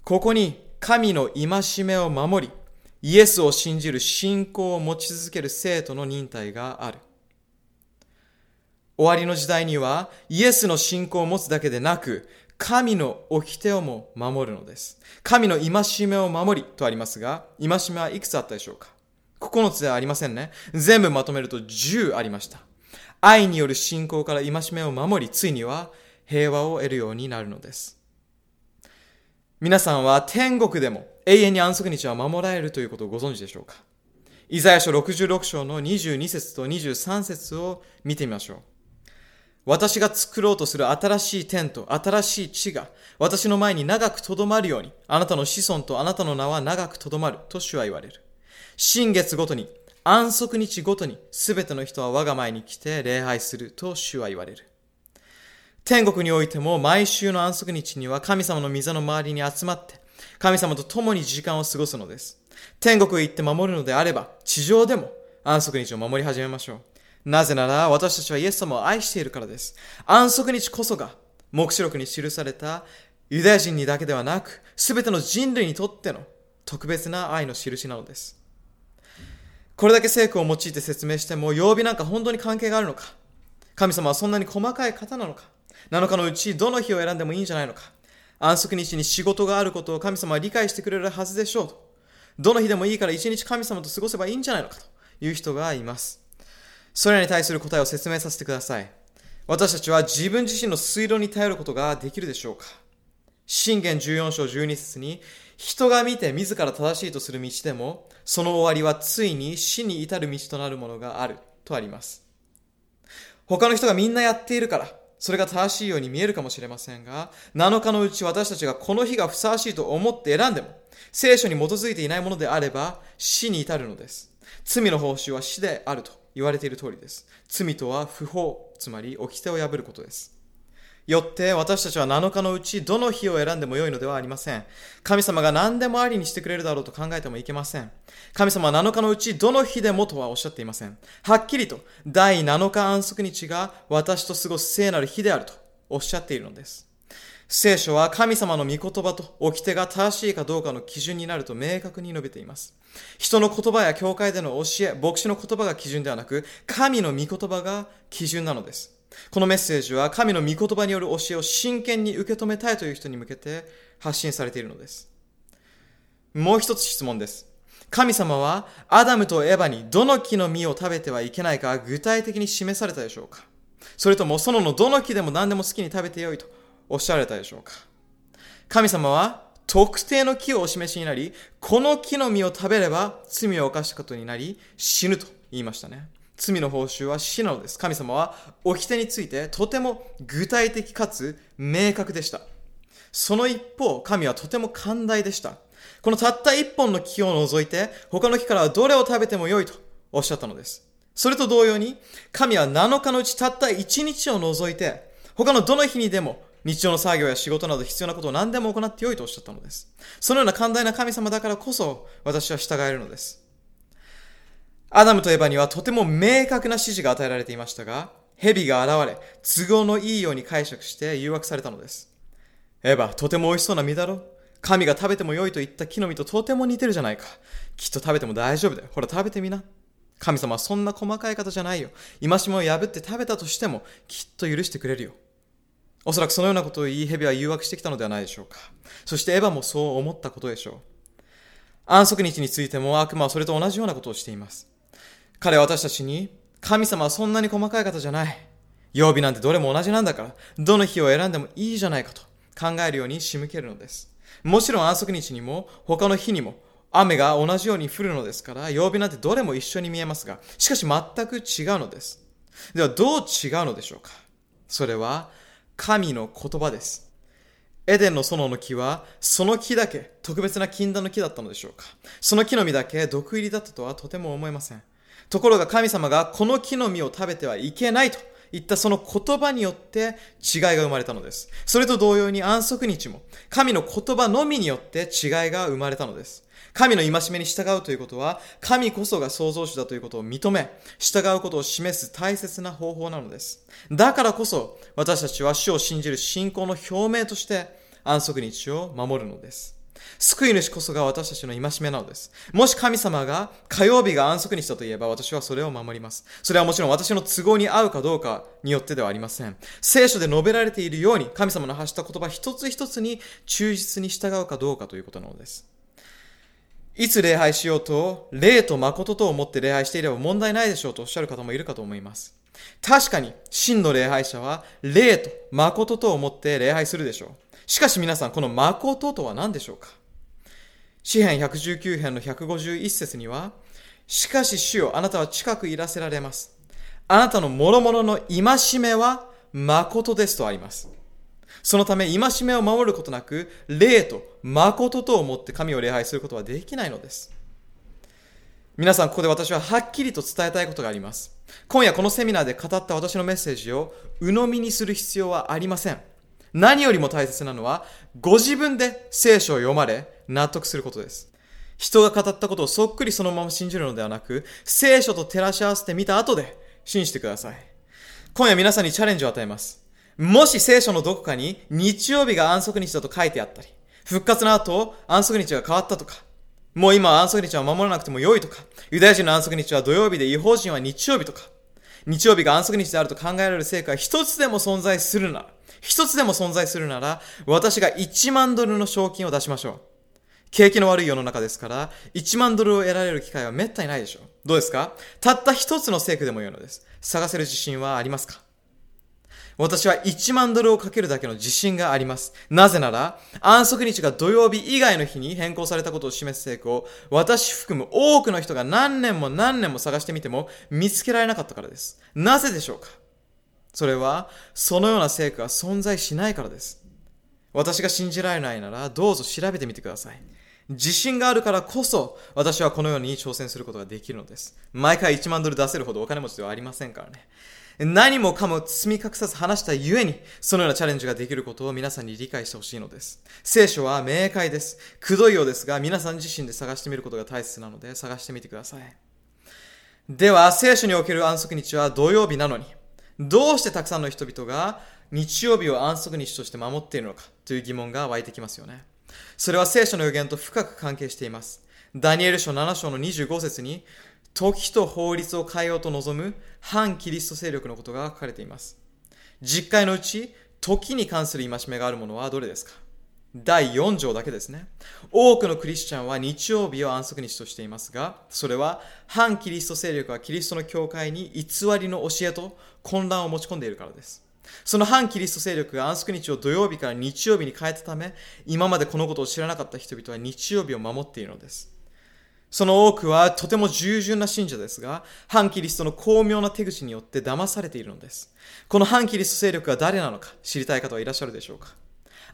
ここに神の戒めを守り、イエスを信じる信仰を持ち続ける生徒の忍耐がある。終わりの時代にはイエスの信仰を持つだけでなく、神の掟をも守るのです。神の戒めを守りとありますが、戒めはいくつあったでしょうか？?9 つではありませんね。全部まとめると10ありました。愛による信仰から戒めを守り、ついには平和を得るようになるのです。皆さんは天国でも永遠に安息日は守られるということをご存知でしょうか？イザヤ書66章の22節と23節を見てみましょう。私が作ろうとする新しい天と新しい地が私の前に長くとどまるように、あなたの子孫とあなたの名は長くとどまると主は言われる。新月ごとに安息日ごとにすべての人は我が前に来て礼拝すると主は言われる。天国においても毎週の安息日には神様の御座の周りに集まって神様と共に時間を過ごすのです。天国へ行って守るのであれば地上でも安息日を守り始めましょう。なぜなら私たちはイエス様を愛しているからです。安息日こそが目視録に記されたユダヤ人にだけではなく、すべての人類にとっての特別な愛の印なのです。これだけ聖句を用いて説明しても、曜日なんか本当に関係があるのか？神様はそんなに細かい方なのか ?7 日のうちどの日を選んでもいいんじゃないのか？安息日に仕事があることを神様は理解してくれるはずでしょうと。どの日でもいいから一日神様と過ごせばいいんじゃないのか？という人がいます。それらに対する答えを説明させてください。私たちは自分自身の推論に頼ることができるでしょうか？信玄14章12節に人が見て自ら正しいとする道でも、その終わりはついに死に至る道となるものがあるとあります。他の人がみんなやっているから、それが正しいように見えるかもしれませんが、7日のうち私たちがこの日がふさわしいと思って選んでも、聖書に基づいていないものであれば死に至るのです。罪の報酬は死であると言われている通りです。罪とは不法、つまり掟を破ることです。よって私たちは7日のうちどの日を選んでも良いのではありません。神様が何でもありにしてくれるだろうと考えてもいけません。神様は7日のうちどの日でもとはおっしゃっていません。はっきりと第7日安息日が私と過ごす聖なる日であるとおっしゃっているのです。聖書は神様の御言葉と掟が正しいかどうかの基準になると明確に述べています。人の言葉や教会での教え、牧師の言葉が基準ではなく、神の御言葉が基準なのです。このメッセージは神の御言葉による教えを真剣に受け止めたいという人に向けて発信されているのです。もう一つ質問です。神様はアダムとエヴァにどの木の実を食べてはいけないか具体的に示されたでしょうか？それとも園のどの木でも何でも好きに食べてよいとおっしゃられたでしょうか？神様は特定の木をお示しになり、この木の実を食べれば罪を犯したことになり死ぬと言いましたね。罪の報酬は死なのです。神様は掟についてとても具体的かつ明確でした。その一方、神はとても寛大でした。このたった一本の木を除いて、他の木からはどれを食べてもよいとおっしゃったのです。それと同様に、神は7日のうちたった1日を除いて、他のどの日にでも日常の作業や仕事など必要なことを何でも行ってよいとおっしゃったのです。そのような寛大な神様だからこそ私は従えるのです。アダムとエバにはとても明確な指示が与えられていましたが、蛇が現れ、都合のいいように解釈して誘惑されたのです。エバ、とても美味しそうな実だろ？神が食べても良いと言った木の実ととても似てるじゃないか。きっと食べても大丈夫だよ。ほら食べてみな。神様はそんな細かい方じゃないよ。今しもを破って食べたとしても、きっと許してくれるよ。おそらくそのようなことを言い、蛇は誘惑してきたのではないでしょうか。そしてエヴァもそう思ったことでしょう。安息日についても悪魔はそれと同じようなことをしています。彼は私たちに、神様はそんなに細かい方じゃない。曜日なんてどれも同じなんだから、どの日を選んでもいいじゃないかと考えるように仕向けるのです。もちろん安息日にも他の日にも雨が同じように降るのですから、曜日なんてどれも一緒に見えますが、しかし全く違うのです。ではどう違うのでしょうかそれは神の言葉です。エデンの園の木は、その木だけ特別な禁断の木だったのでしょうかその木の実だけ毒入りだったとはとても思えません。ところが神様がこの木の実を食べてはいけないと言ったその言葉によって違いが生まれたのです。それと同様に安息日も神の言葉のみによって違いが生まれたのです。神の戒めに従うということは、神こそが創造主だということを認め、従うことを示す大切な方法なのです。だからこそ、私たちは主を信じる信仰の表明として安息日を守るのです。救い主こそが私たちの戒めなのです。もし神様が火曜日が安息日だと言えば私はそれを守ります。それはもちろん私の都合に合うかどうかによってではありません。聖書で述べられているように神様の発した言葉一つ一つに忠実に従うかどうかということなのです。いつ礼拝しようと、霊と誠と思って礼拝していれば問題ないでしょうとおっしゃる方もいるかと思います。確かに、真の礼拝者は、霊と誠と思って礼拝するでしょう。しかし皆さん、この誠とは何でしょうか？詩編119編の151節には、しかし主よ、あなたは近くいらせられます。あなたの諸々の戒めは誠ですとあります。そのため、戒めを守ることなく、霊と誠と思って神を礼拝することはできないのです。皆さん、ここで私ははっきりと伝えたいことがあります。今夜このセミナーで語った私のメッセージを鵜呑みにする必要はありません。何よりも大切なのは、ご自分で聖書を読まれ、納得することです。人が語ったことをそっくりそのまま信じるのではなく、聖書と照らし合わせてみた後で信じてください。今夜皆さんにチャレンジを与えます。もし聖書のどこかに日曜日が安息日だと書いてあったり、復活の後安息日が変わったとか、もう今は安息日は守らなくても良いとか、ユダヤ人の安息日は土曜日で違法人は日曜日とか、日曜日が安息日であると考えられる成果が一つでも存在するなら、一つでも存在するなら、私が1万ドルの賞金を出しましょう。景気の悪い世の中ですから、1万ドルを得られる機会は滅多にないでしょう。どうですか？たった一つの聖句でも良いのです。探せる自信はありますか？私は1万ドルをかけるだけの自信があります。なぜなら、安息日が土曜日以外の日に変更されたことを示す成功を、私含む多くの人が何年も何年も探してみても見つけられなかったからです。なぜでしょうか？それは、そのような成果が存在しないからです。私が信じられないなら、どうぞ調べてみてください。自信があるからこそ、私はこのように挑戦することができるのです。毎回1万ドル出せるほどお金持ちではありませんからね。何もかも包み隠さず話したゆえに、そのようなチャレンジができることを皆さんに理解してほしいのです。聖書は明快です。くどいようですが、皆さん自身で探してみることが大切なので、探してみてください。では、聖書における安息日は土曜日なのに、どうしてたくさんの人々が日曜日を安息日として守っているのかという疑問が湧いてきますよね。それは聖書の予言と深く関係しています。ダニエル書7章の25節に、時と法律を変えようと望む反キリスト勢力のことが書かれています。実会のうち、時に関する戒めがあるものはどれですか？第4条だけですね。多くのクリスチャンは日曜日を安息日としていますが、それは反キリスト勢力がキリストの教会に偽りの教えと混乱を持ち込んでいるからです。その反キリスト勢力が安息日を土曜日から日曜日に変えたため、今までこのことを知らなかった人々は日曜日を守っているのです。その多くはとても従順な信者ですが、反キリストの巧妙な手口によって騙されているのです。この反キリスト勢力が誰なのか知りたい方はいらっしゃるでしょうか？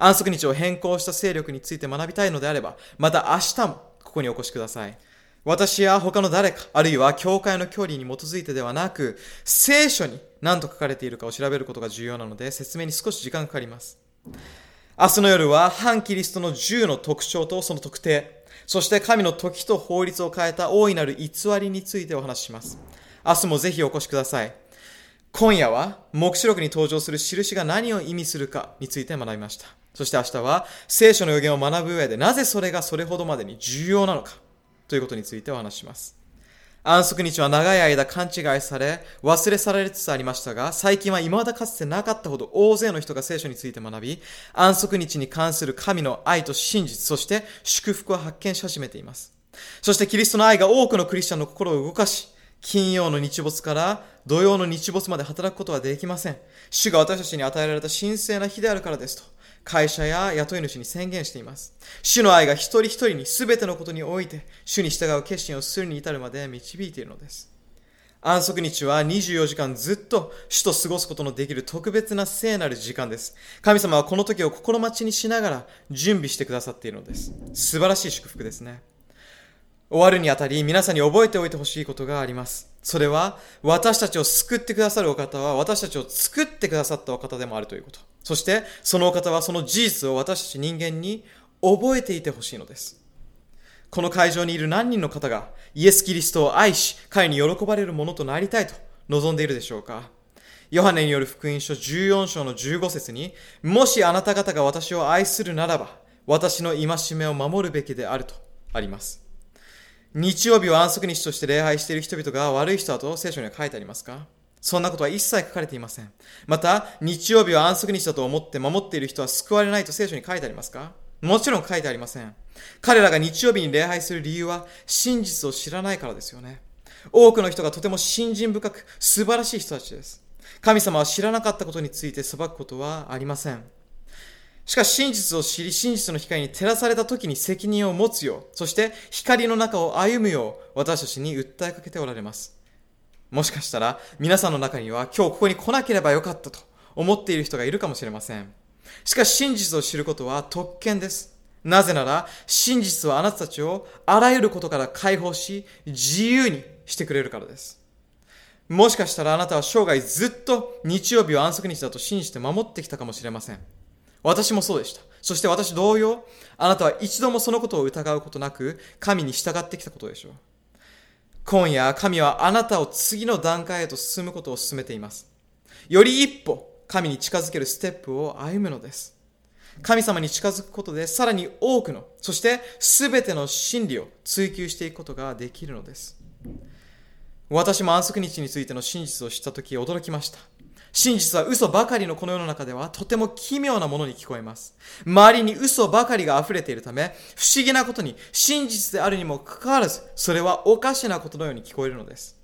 安息日を変更した勢力について学びたいのであれば、また明日もここにお越しください。私や他の誰か、あるいは教会の距離に基づいてではなく、聖書に何と書かれているかを調べることが重要なので、説明に少し時間かかります。明日の夜は反キリストの10の特徴とその特定、そして神の時と法律を変えた大いなる偽りについてお話しします。明日もぜひお越しください。今夜は、目視録に登場する印が何を意味するかについて学びました。そして明日は、聖書の予言を学ぶ上で、なぜそれがそれほどまでに重要なのか、ということについてお話します。安息日は長い間勘違いされ、忘れ去られつつありましたが、最近は未だかつてなかったほど大勢の人が聖書について学び、安息日に関する神の愛と真実、そして祝福を発見し始めています。そしてキリストの愛が多くのクリスチャンの心を動かし、金曜の日没から土曜の日没まで働くことはできません。主が私たちに与えられた神聖な日であるからですと、会社や雇い主に宣言しています。主の愛が一人一人に全てのことにおいて、主に従う決心をするに至るまで導いているのです。安息日は24時間ずっと主と過ごすことのできる特別な聖なる時間です。神様はこの時を心待ちにしながら準備してくださっているのです。素晴らしい祝福ですね。終わるにあたり皆さんに覚えておいてほしいことがあります。それは私たちを救ってくださるお方は私たちを作ってくださったお方でもあるということ。そしてそのお方はその事実を私たち人間に覚えていてほしいのです。この会場にいる何人の方がイエス・キリストを愛し、彼に喜ばれるものとなりたいと望んでいるでしょうかヨハネによる福音書14章の15節に、もしあなた方が私を愛するならば、私の戒めを守るべきであるとあります。日曜日を安息日として礼拝している人々が悪い人だと聖書には書いてありますか？そんなことは一切書かれていません。また、日曜日を安息日だと思って守っている人は救われないと聖書に書いてありますか？もちろん書いてありません。彼らが日曜日に礼拝する理由は真実を知らないからですよね。多くの人がとても信心深く素晴らしい人たちです。神様は知らなかったことについて裁くことはありません。しかし真実を知り、真実の光に照らされた時に責任を持つよう、そして光の中を歩むよう、私たちに訴えかけておられます。もしかしたら、皆さんの中には今日ここに来なければよかったと思っている人がいるかもしれません。しかし真実を知ることは特権です。なぜなら、真実はあなたたちをあらゆることから解放し、自由にしてくれるからです。もしかしたらあなたは生涯ずっと日曜日を安息日だと信じて守ってきたかもしれません。私もそうでした。そして私同様、あなたは一度もそのことを疑うことなく、神に従ってきたことでしょう。今夜、神はあなたを次の段階へと進むことを進めています。より一歩、神に近づけるステップを歩むのです。神様に近づくことで、さらに多くの、そして全ての真理を追求していくことができるのです。私も安息日についての真実を知ったとき驚きました。真実は嘘ばかりのこの世の中ではとても奇妙なものに聞こえます。周りに嘘ばかりが溢れているため、不思議なことに真実であるにもかかわらず、それはおかしなことのように聞こえるのです。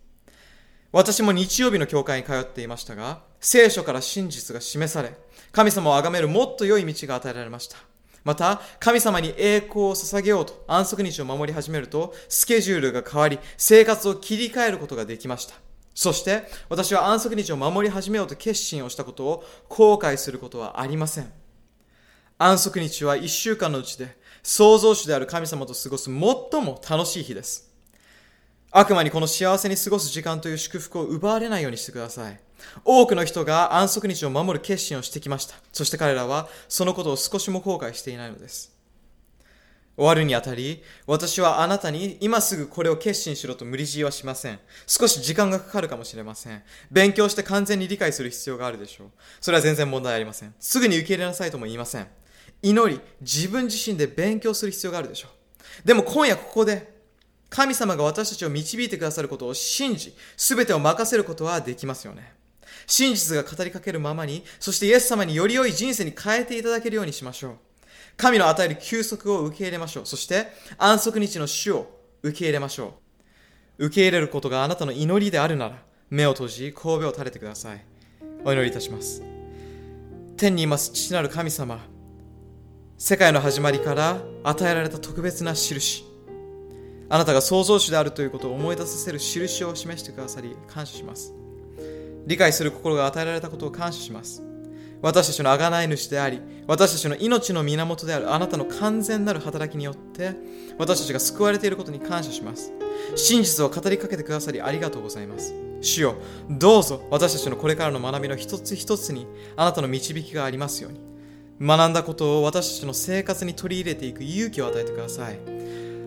私も日曜日の教会に通っていましたが、聖書から真実が示され、神様を崇めるもっと良い道が与えられました。また、神様に栄光を捧げようと安息日を守り始めると、スケジュールが変わり、生活を切り替えることができました。そして私は安息日を守り始めようと決心をしたことを後悔することはありません。安息日は一週間のうちで創造主である神様と過ごす最も楽しい日です。悪魔にこの幸せに過ごす時間という祝福を奪われないようにしてください。多くの人が安息日を守る決心をしてきました。そして彼らはそのことを少しも後悔していないのです。終わるにあたり、私はあなたに今すぐこれを決心しろと無理強いはしません。少し時間がかかるかもしれません。勉強して完全に理解する必要があるでしょう。それは全然問題ありません。すぐに受け入れなさいとも言いません。祈り、自分自身で勉強する必要があるでしょう。でも今夜ここで、神様が私たちを導いてくださることを信じ、すべてを任せることはできますよね。真実が語りかけるままに、そしてイエス様により良い人生に変えていただけるようにしましょう。神の与える休息を受け入れましょう。そして安息日の主を受け入れましょう。受け入れることがあなたの祈りであるなら、目を閉じ、神戸を垂れてください。お祈りいたします。天にいます父なる神様、世界の始まりから与えられた特別な印、あなたが創造主であるということを思い出させる印を示してくださり、感謝します。理解する心が与えられたことを感謝します。私たちの贖い主であり、私たちの命の源であるあなたの完全なる働きによって、私たちが救われていることに感謝します。真実を語りかけてくださりありがとうございます。主よ、どうぞ私たちのこれからの学びの一つ一つにあなたの導きがありますように。学んだことを私たちの生活に取り入れていく勇気を与えてください。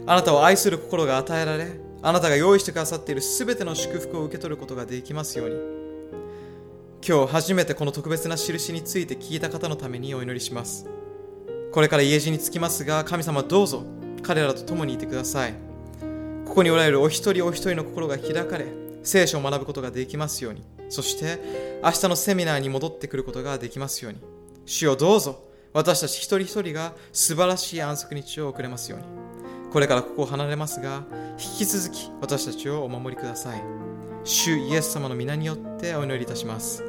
あなたを愛する心が与えられ、あなたが用意してくださっているすべての祝福を受け取ることができますように。今日初めてこの特別な印について聞いた方のためにお祈りします。これから家路に着きますが、神様どうぞ彼らと共にいてください。ここにおられるお一人お一人の心が開かれ、聖書を学ぶことができますように。そして明日のセミナーに戻ってくることができますように。主よどうぞ私たち一人一人が素晴らしい安息日を送れますように。これからここを離れますが、引き続き私たちをお守りください。主イエス様の皆によってお祈りいたします。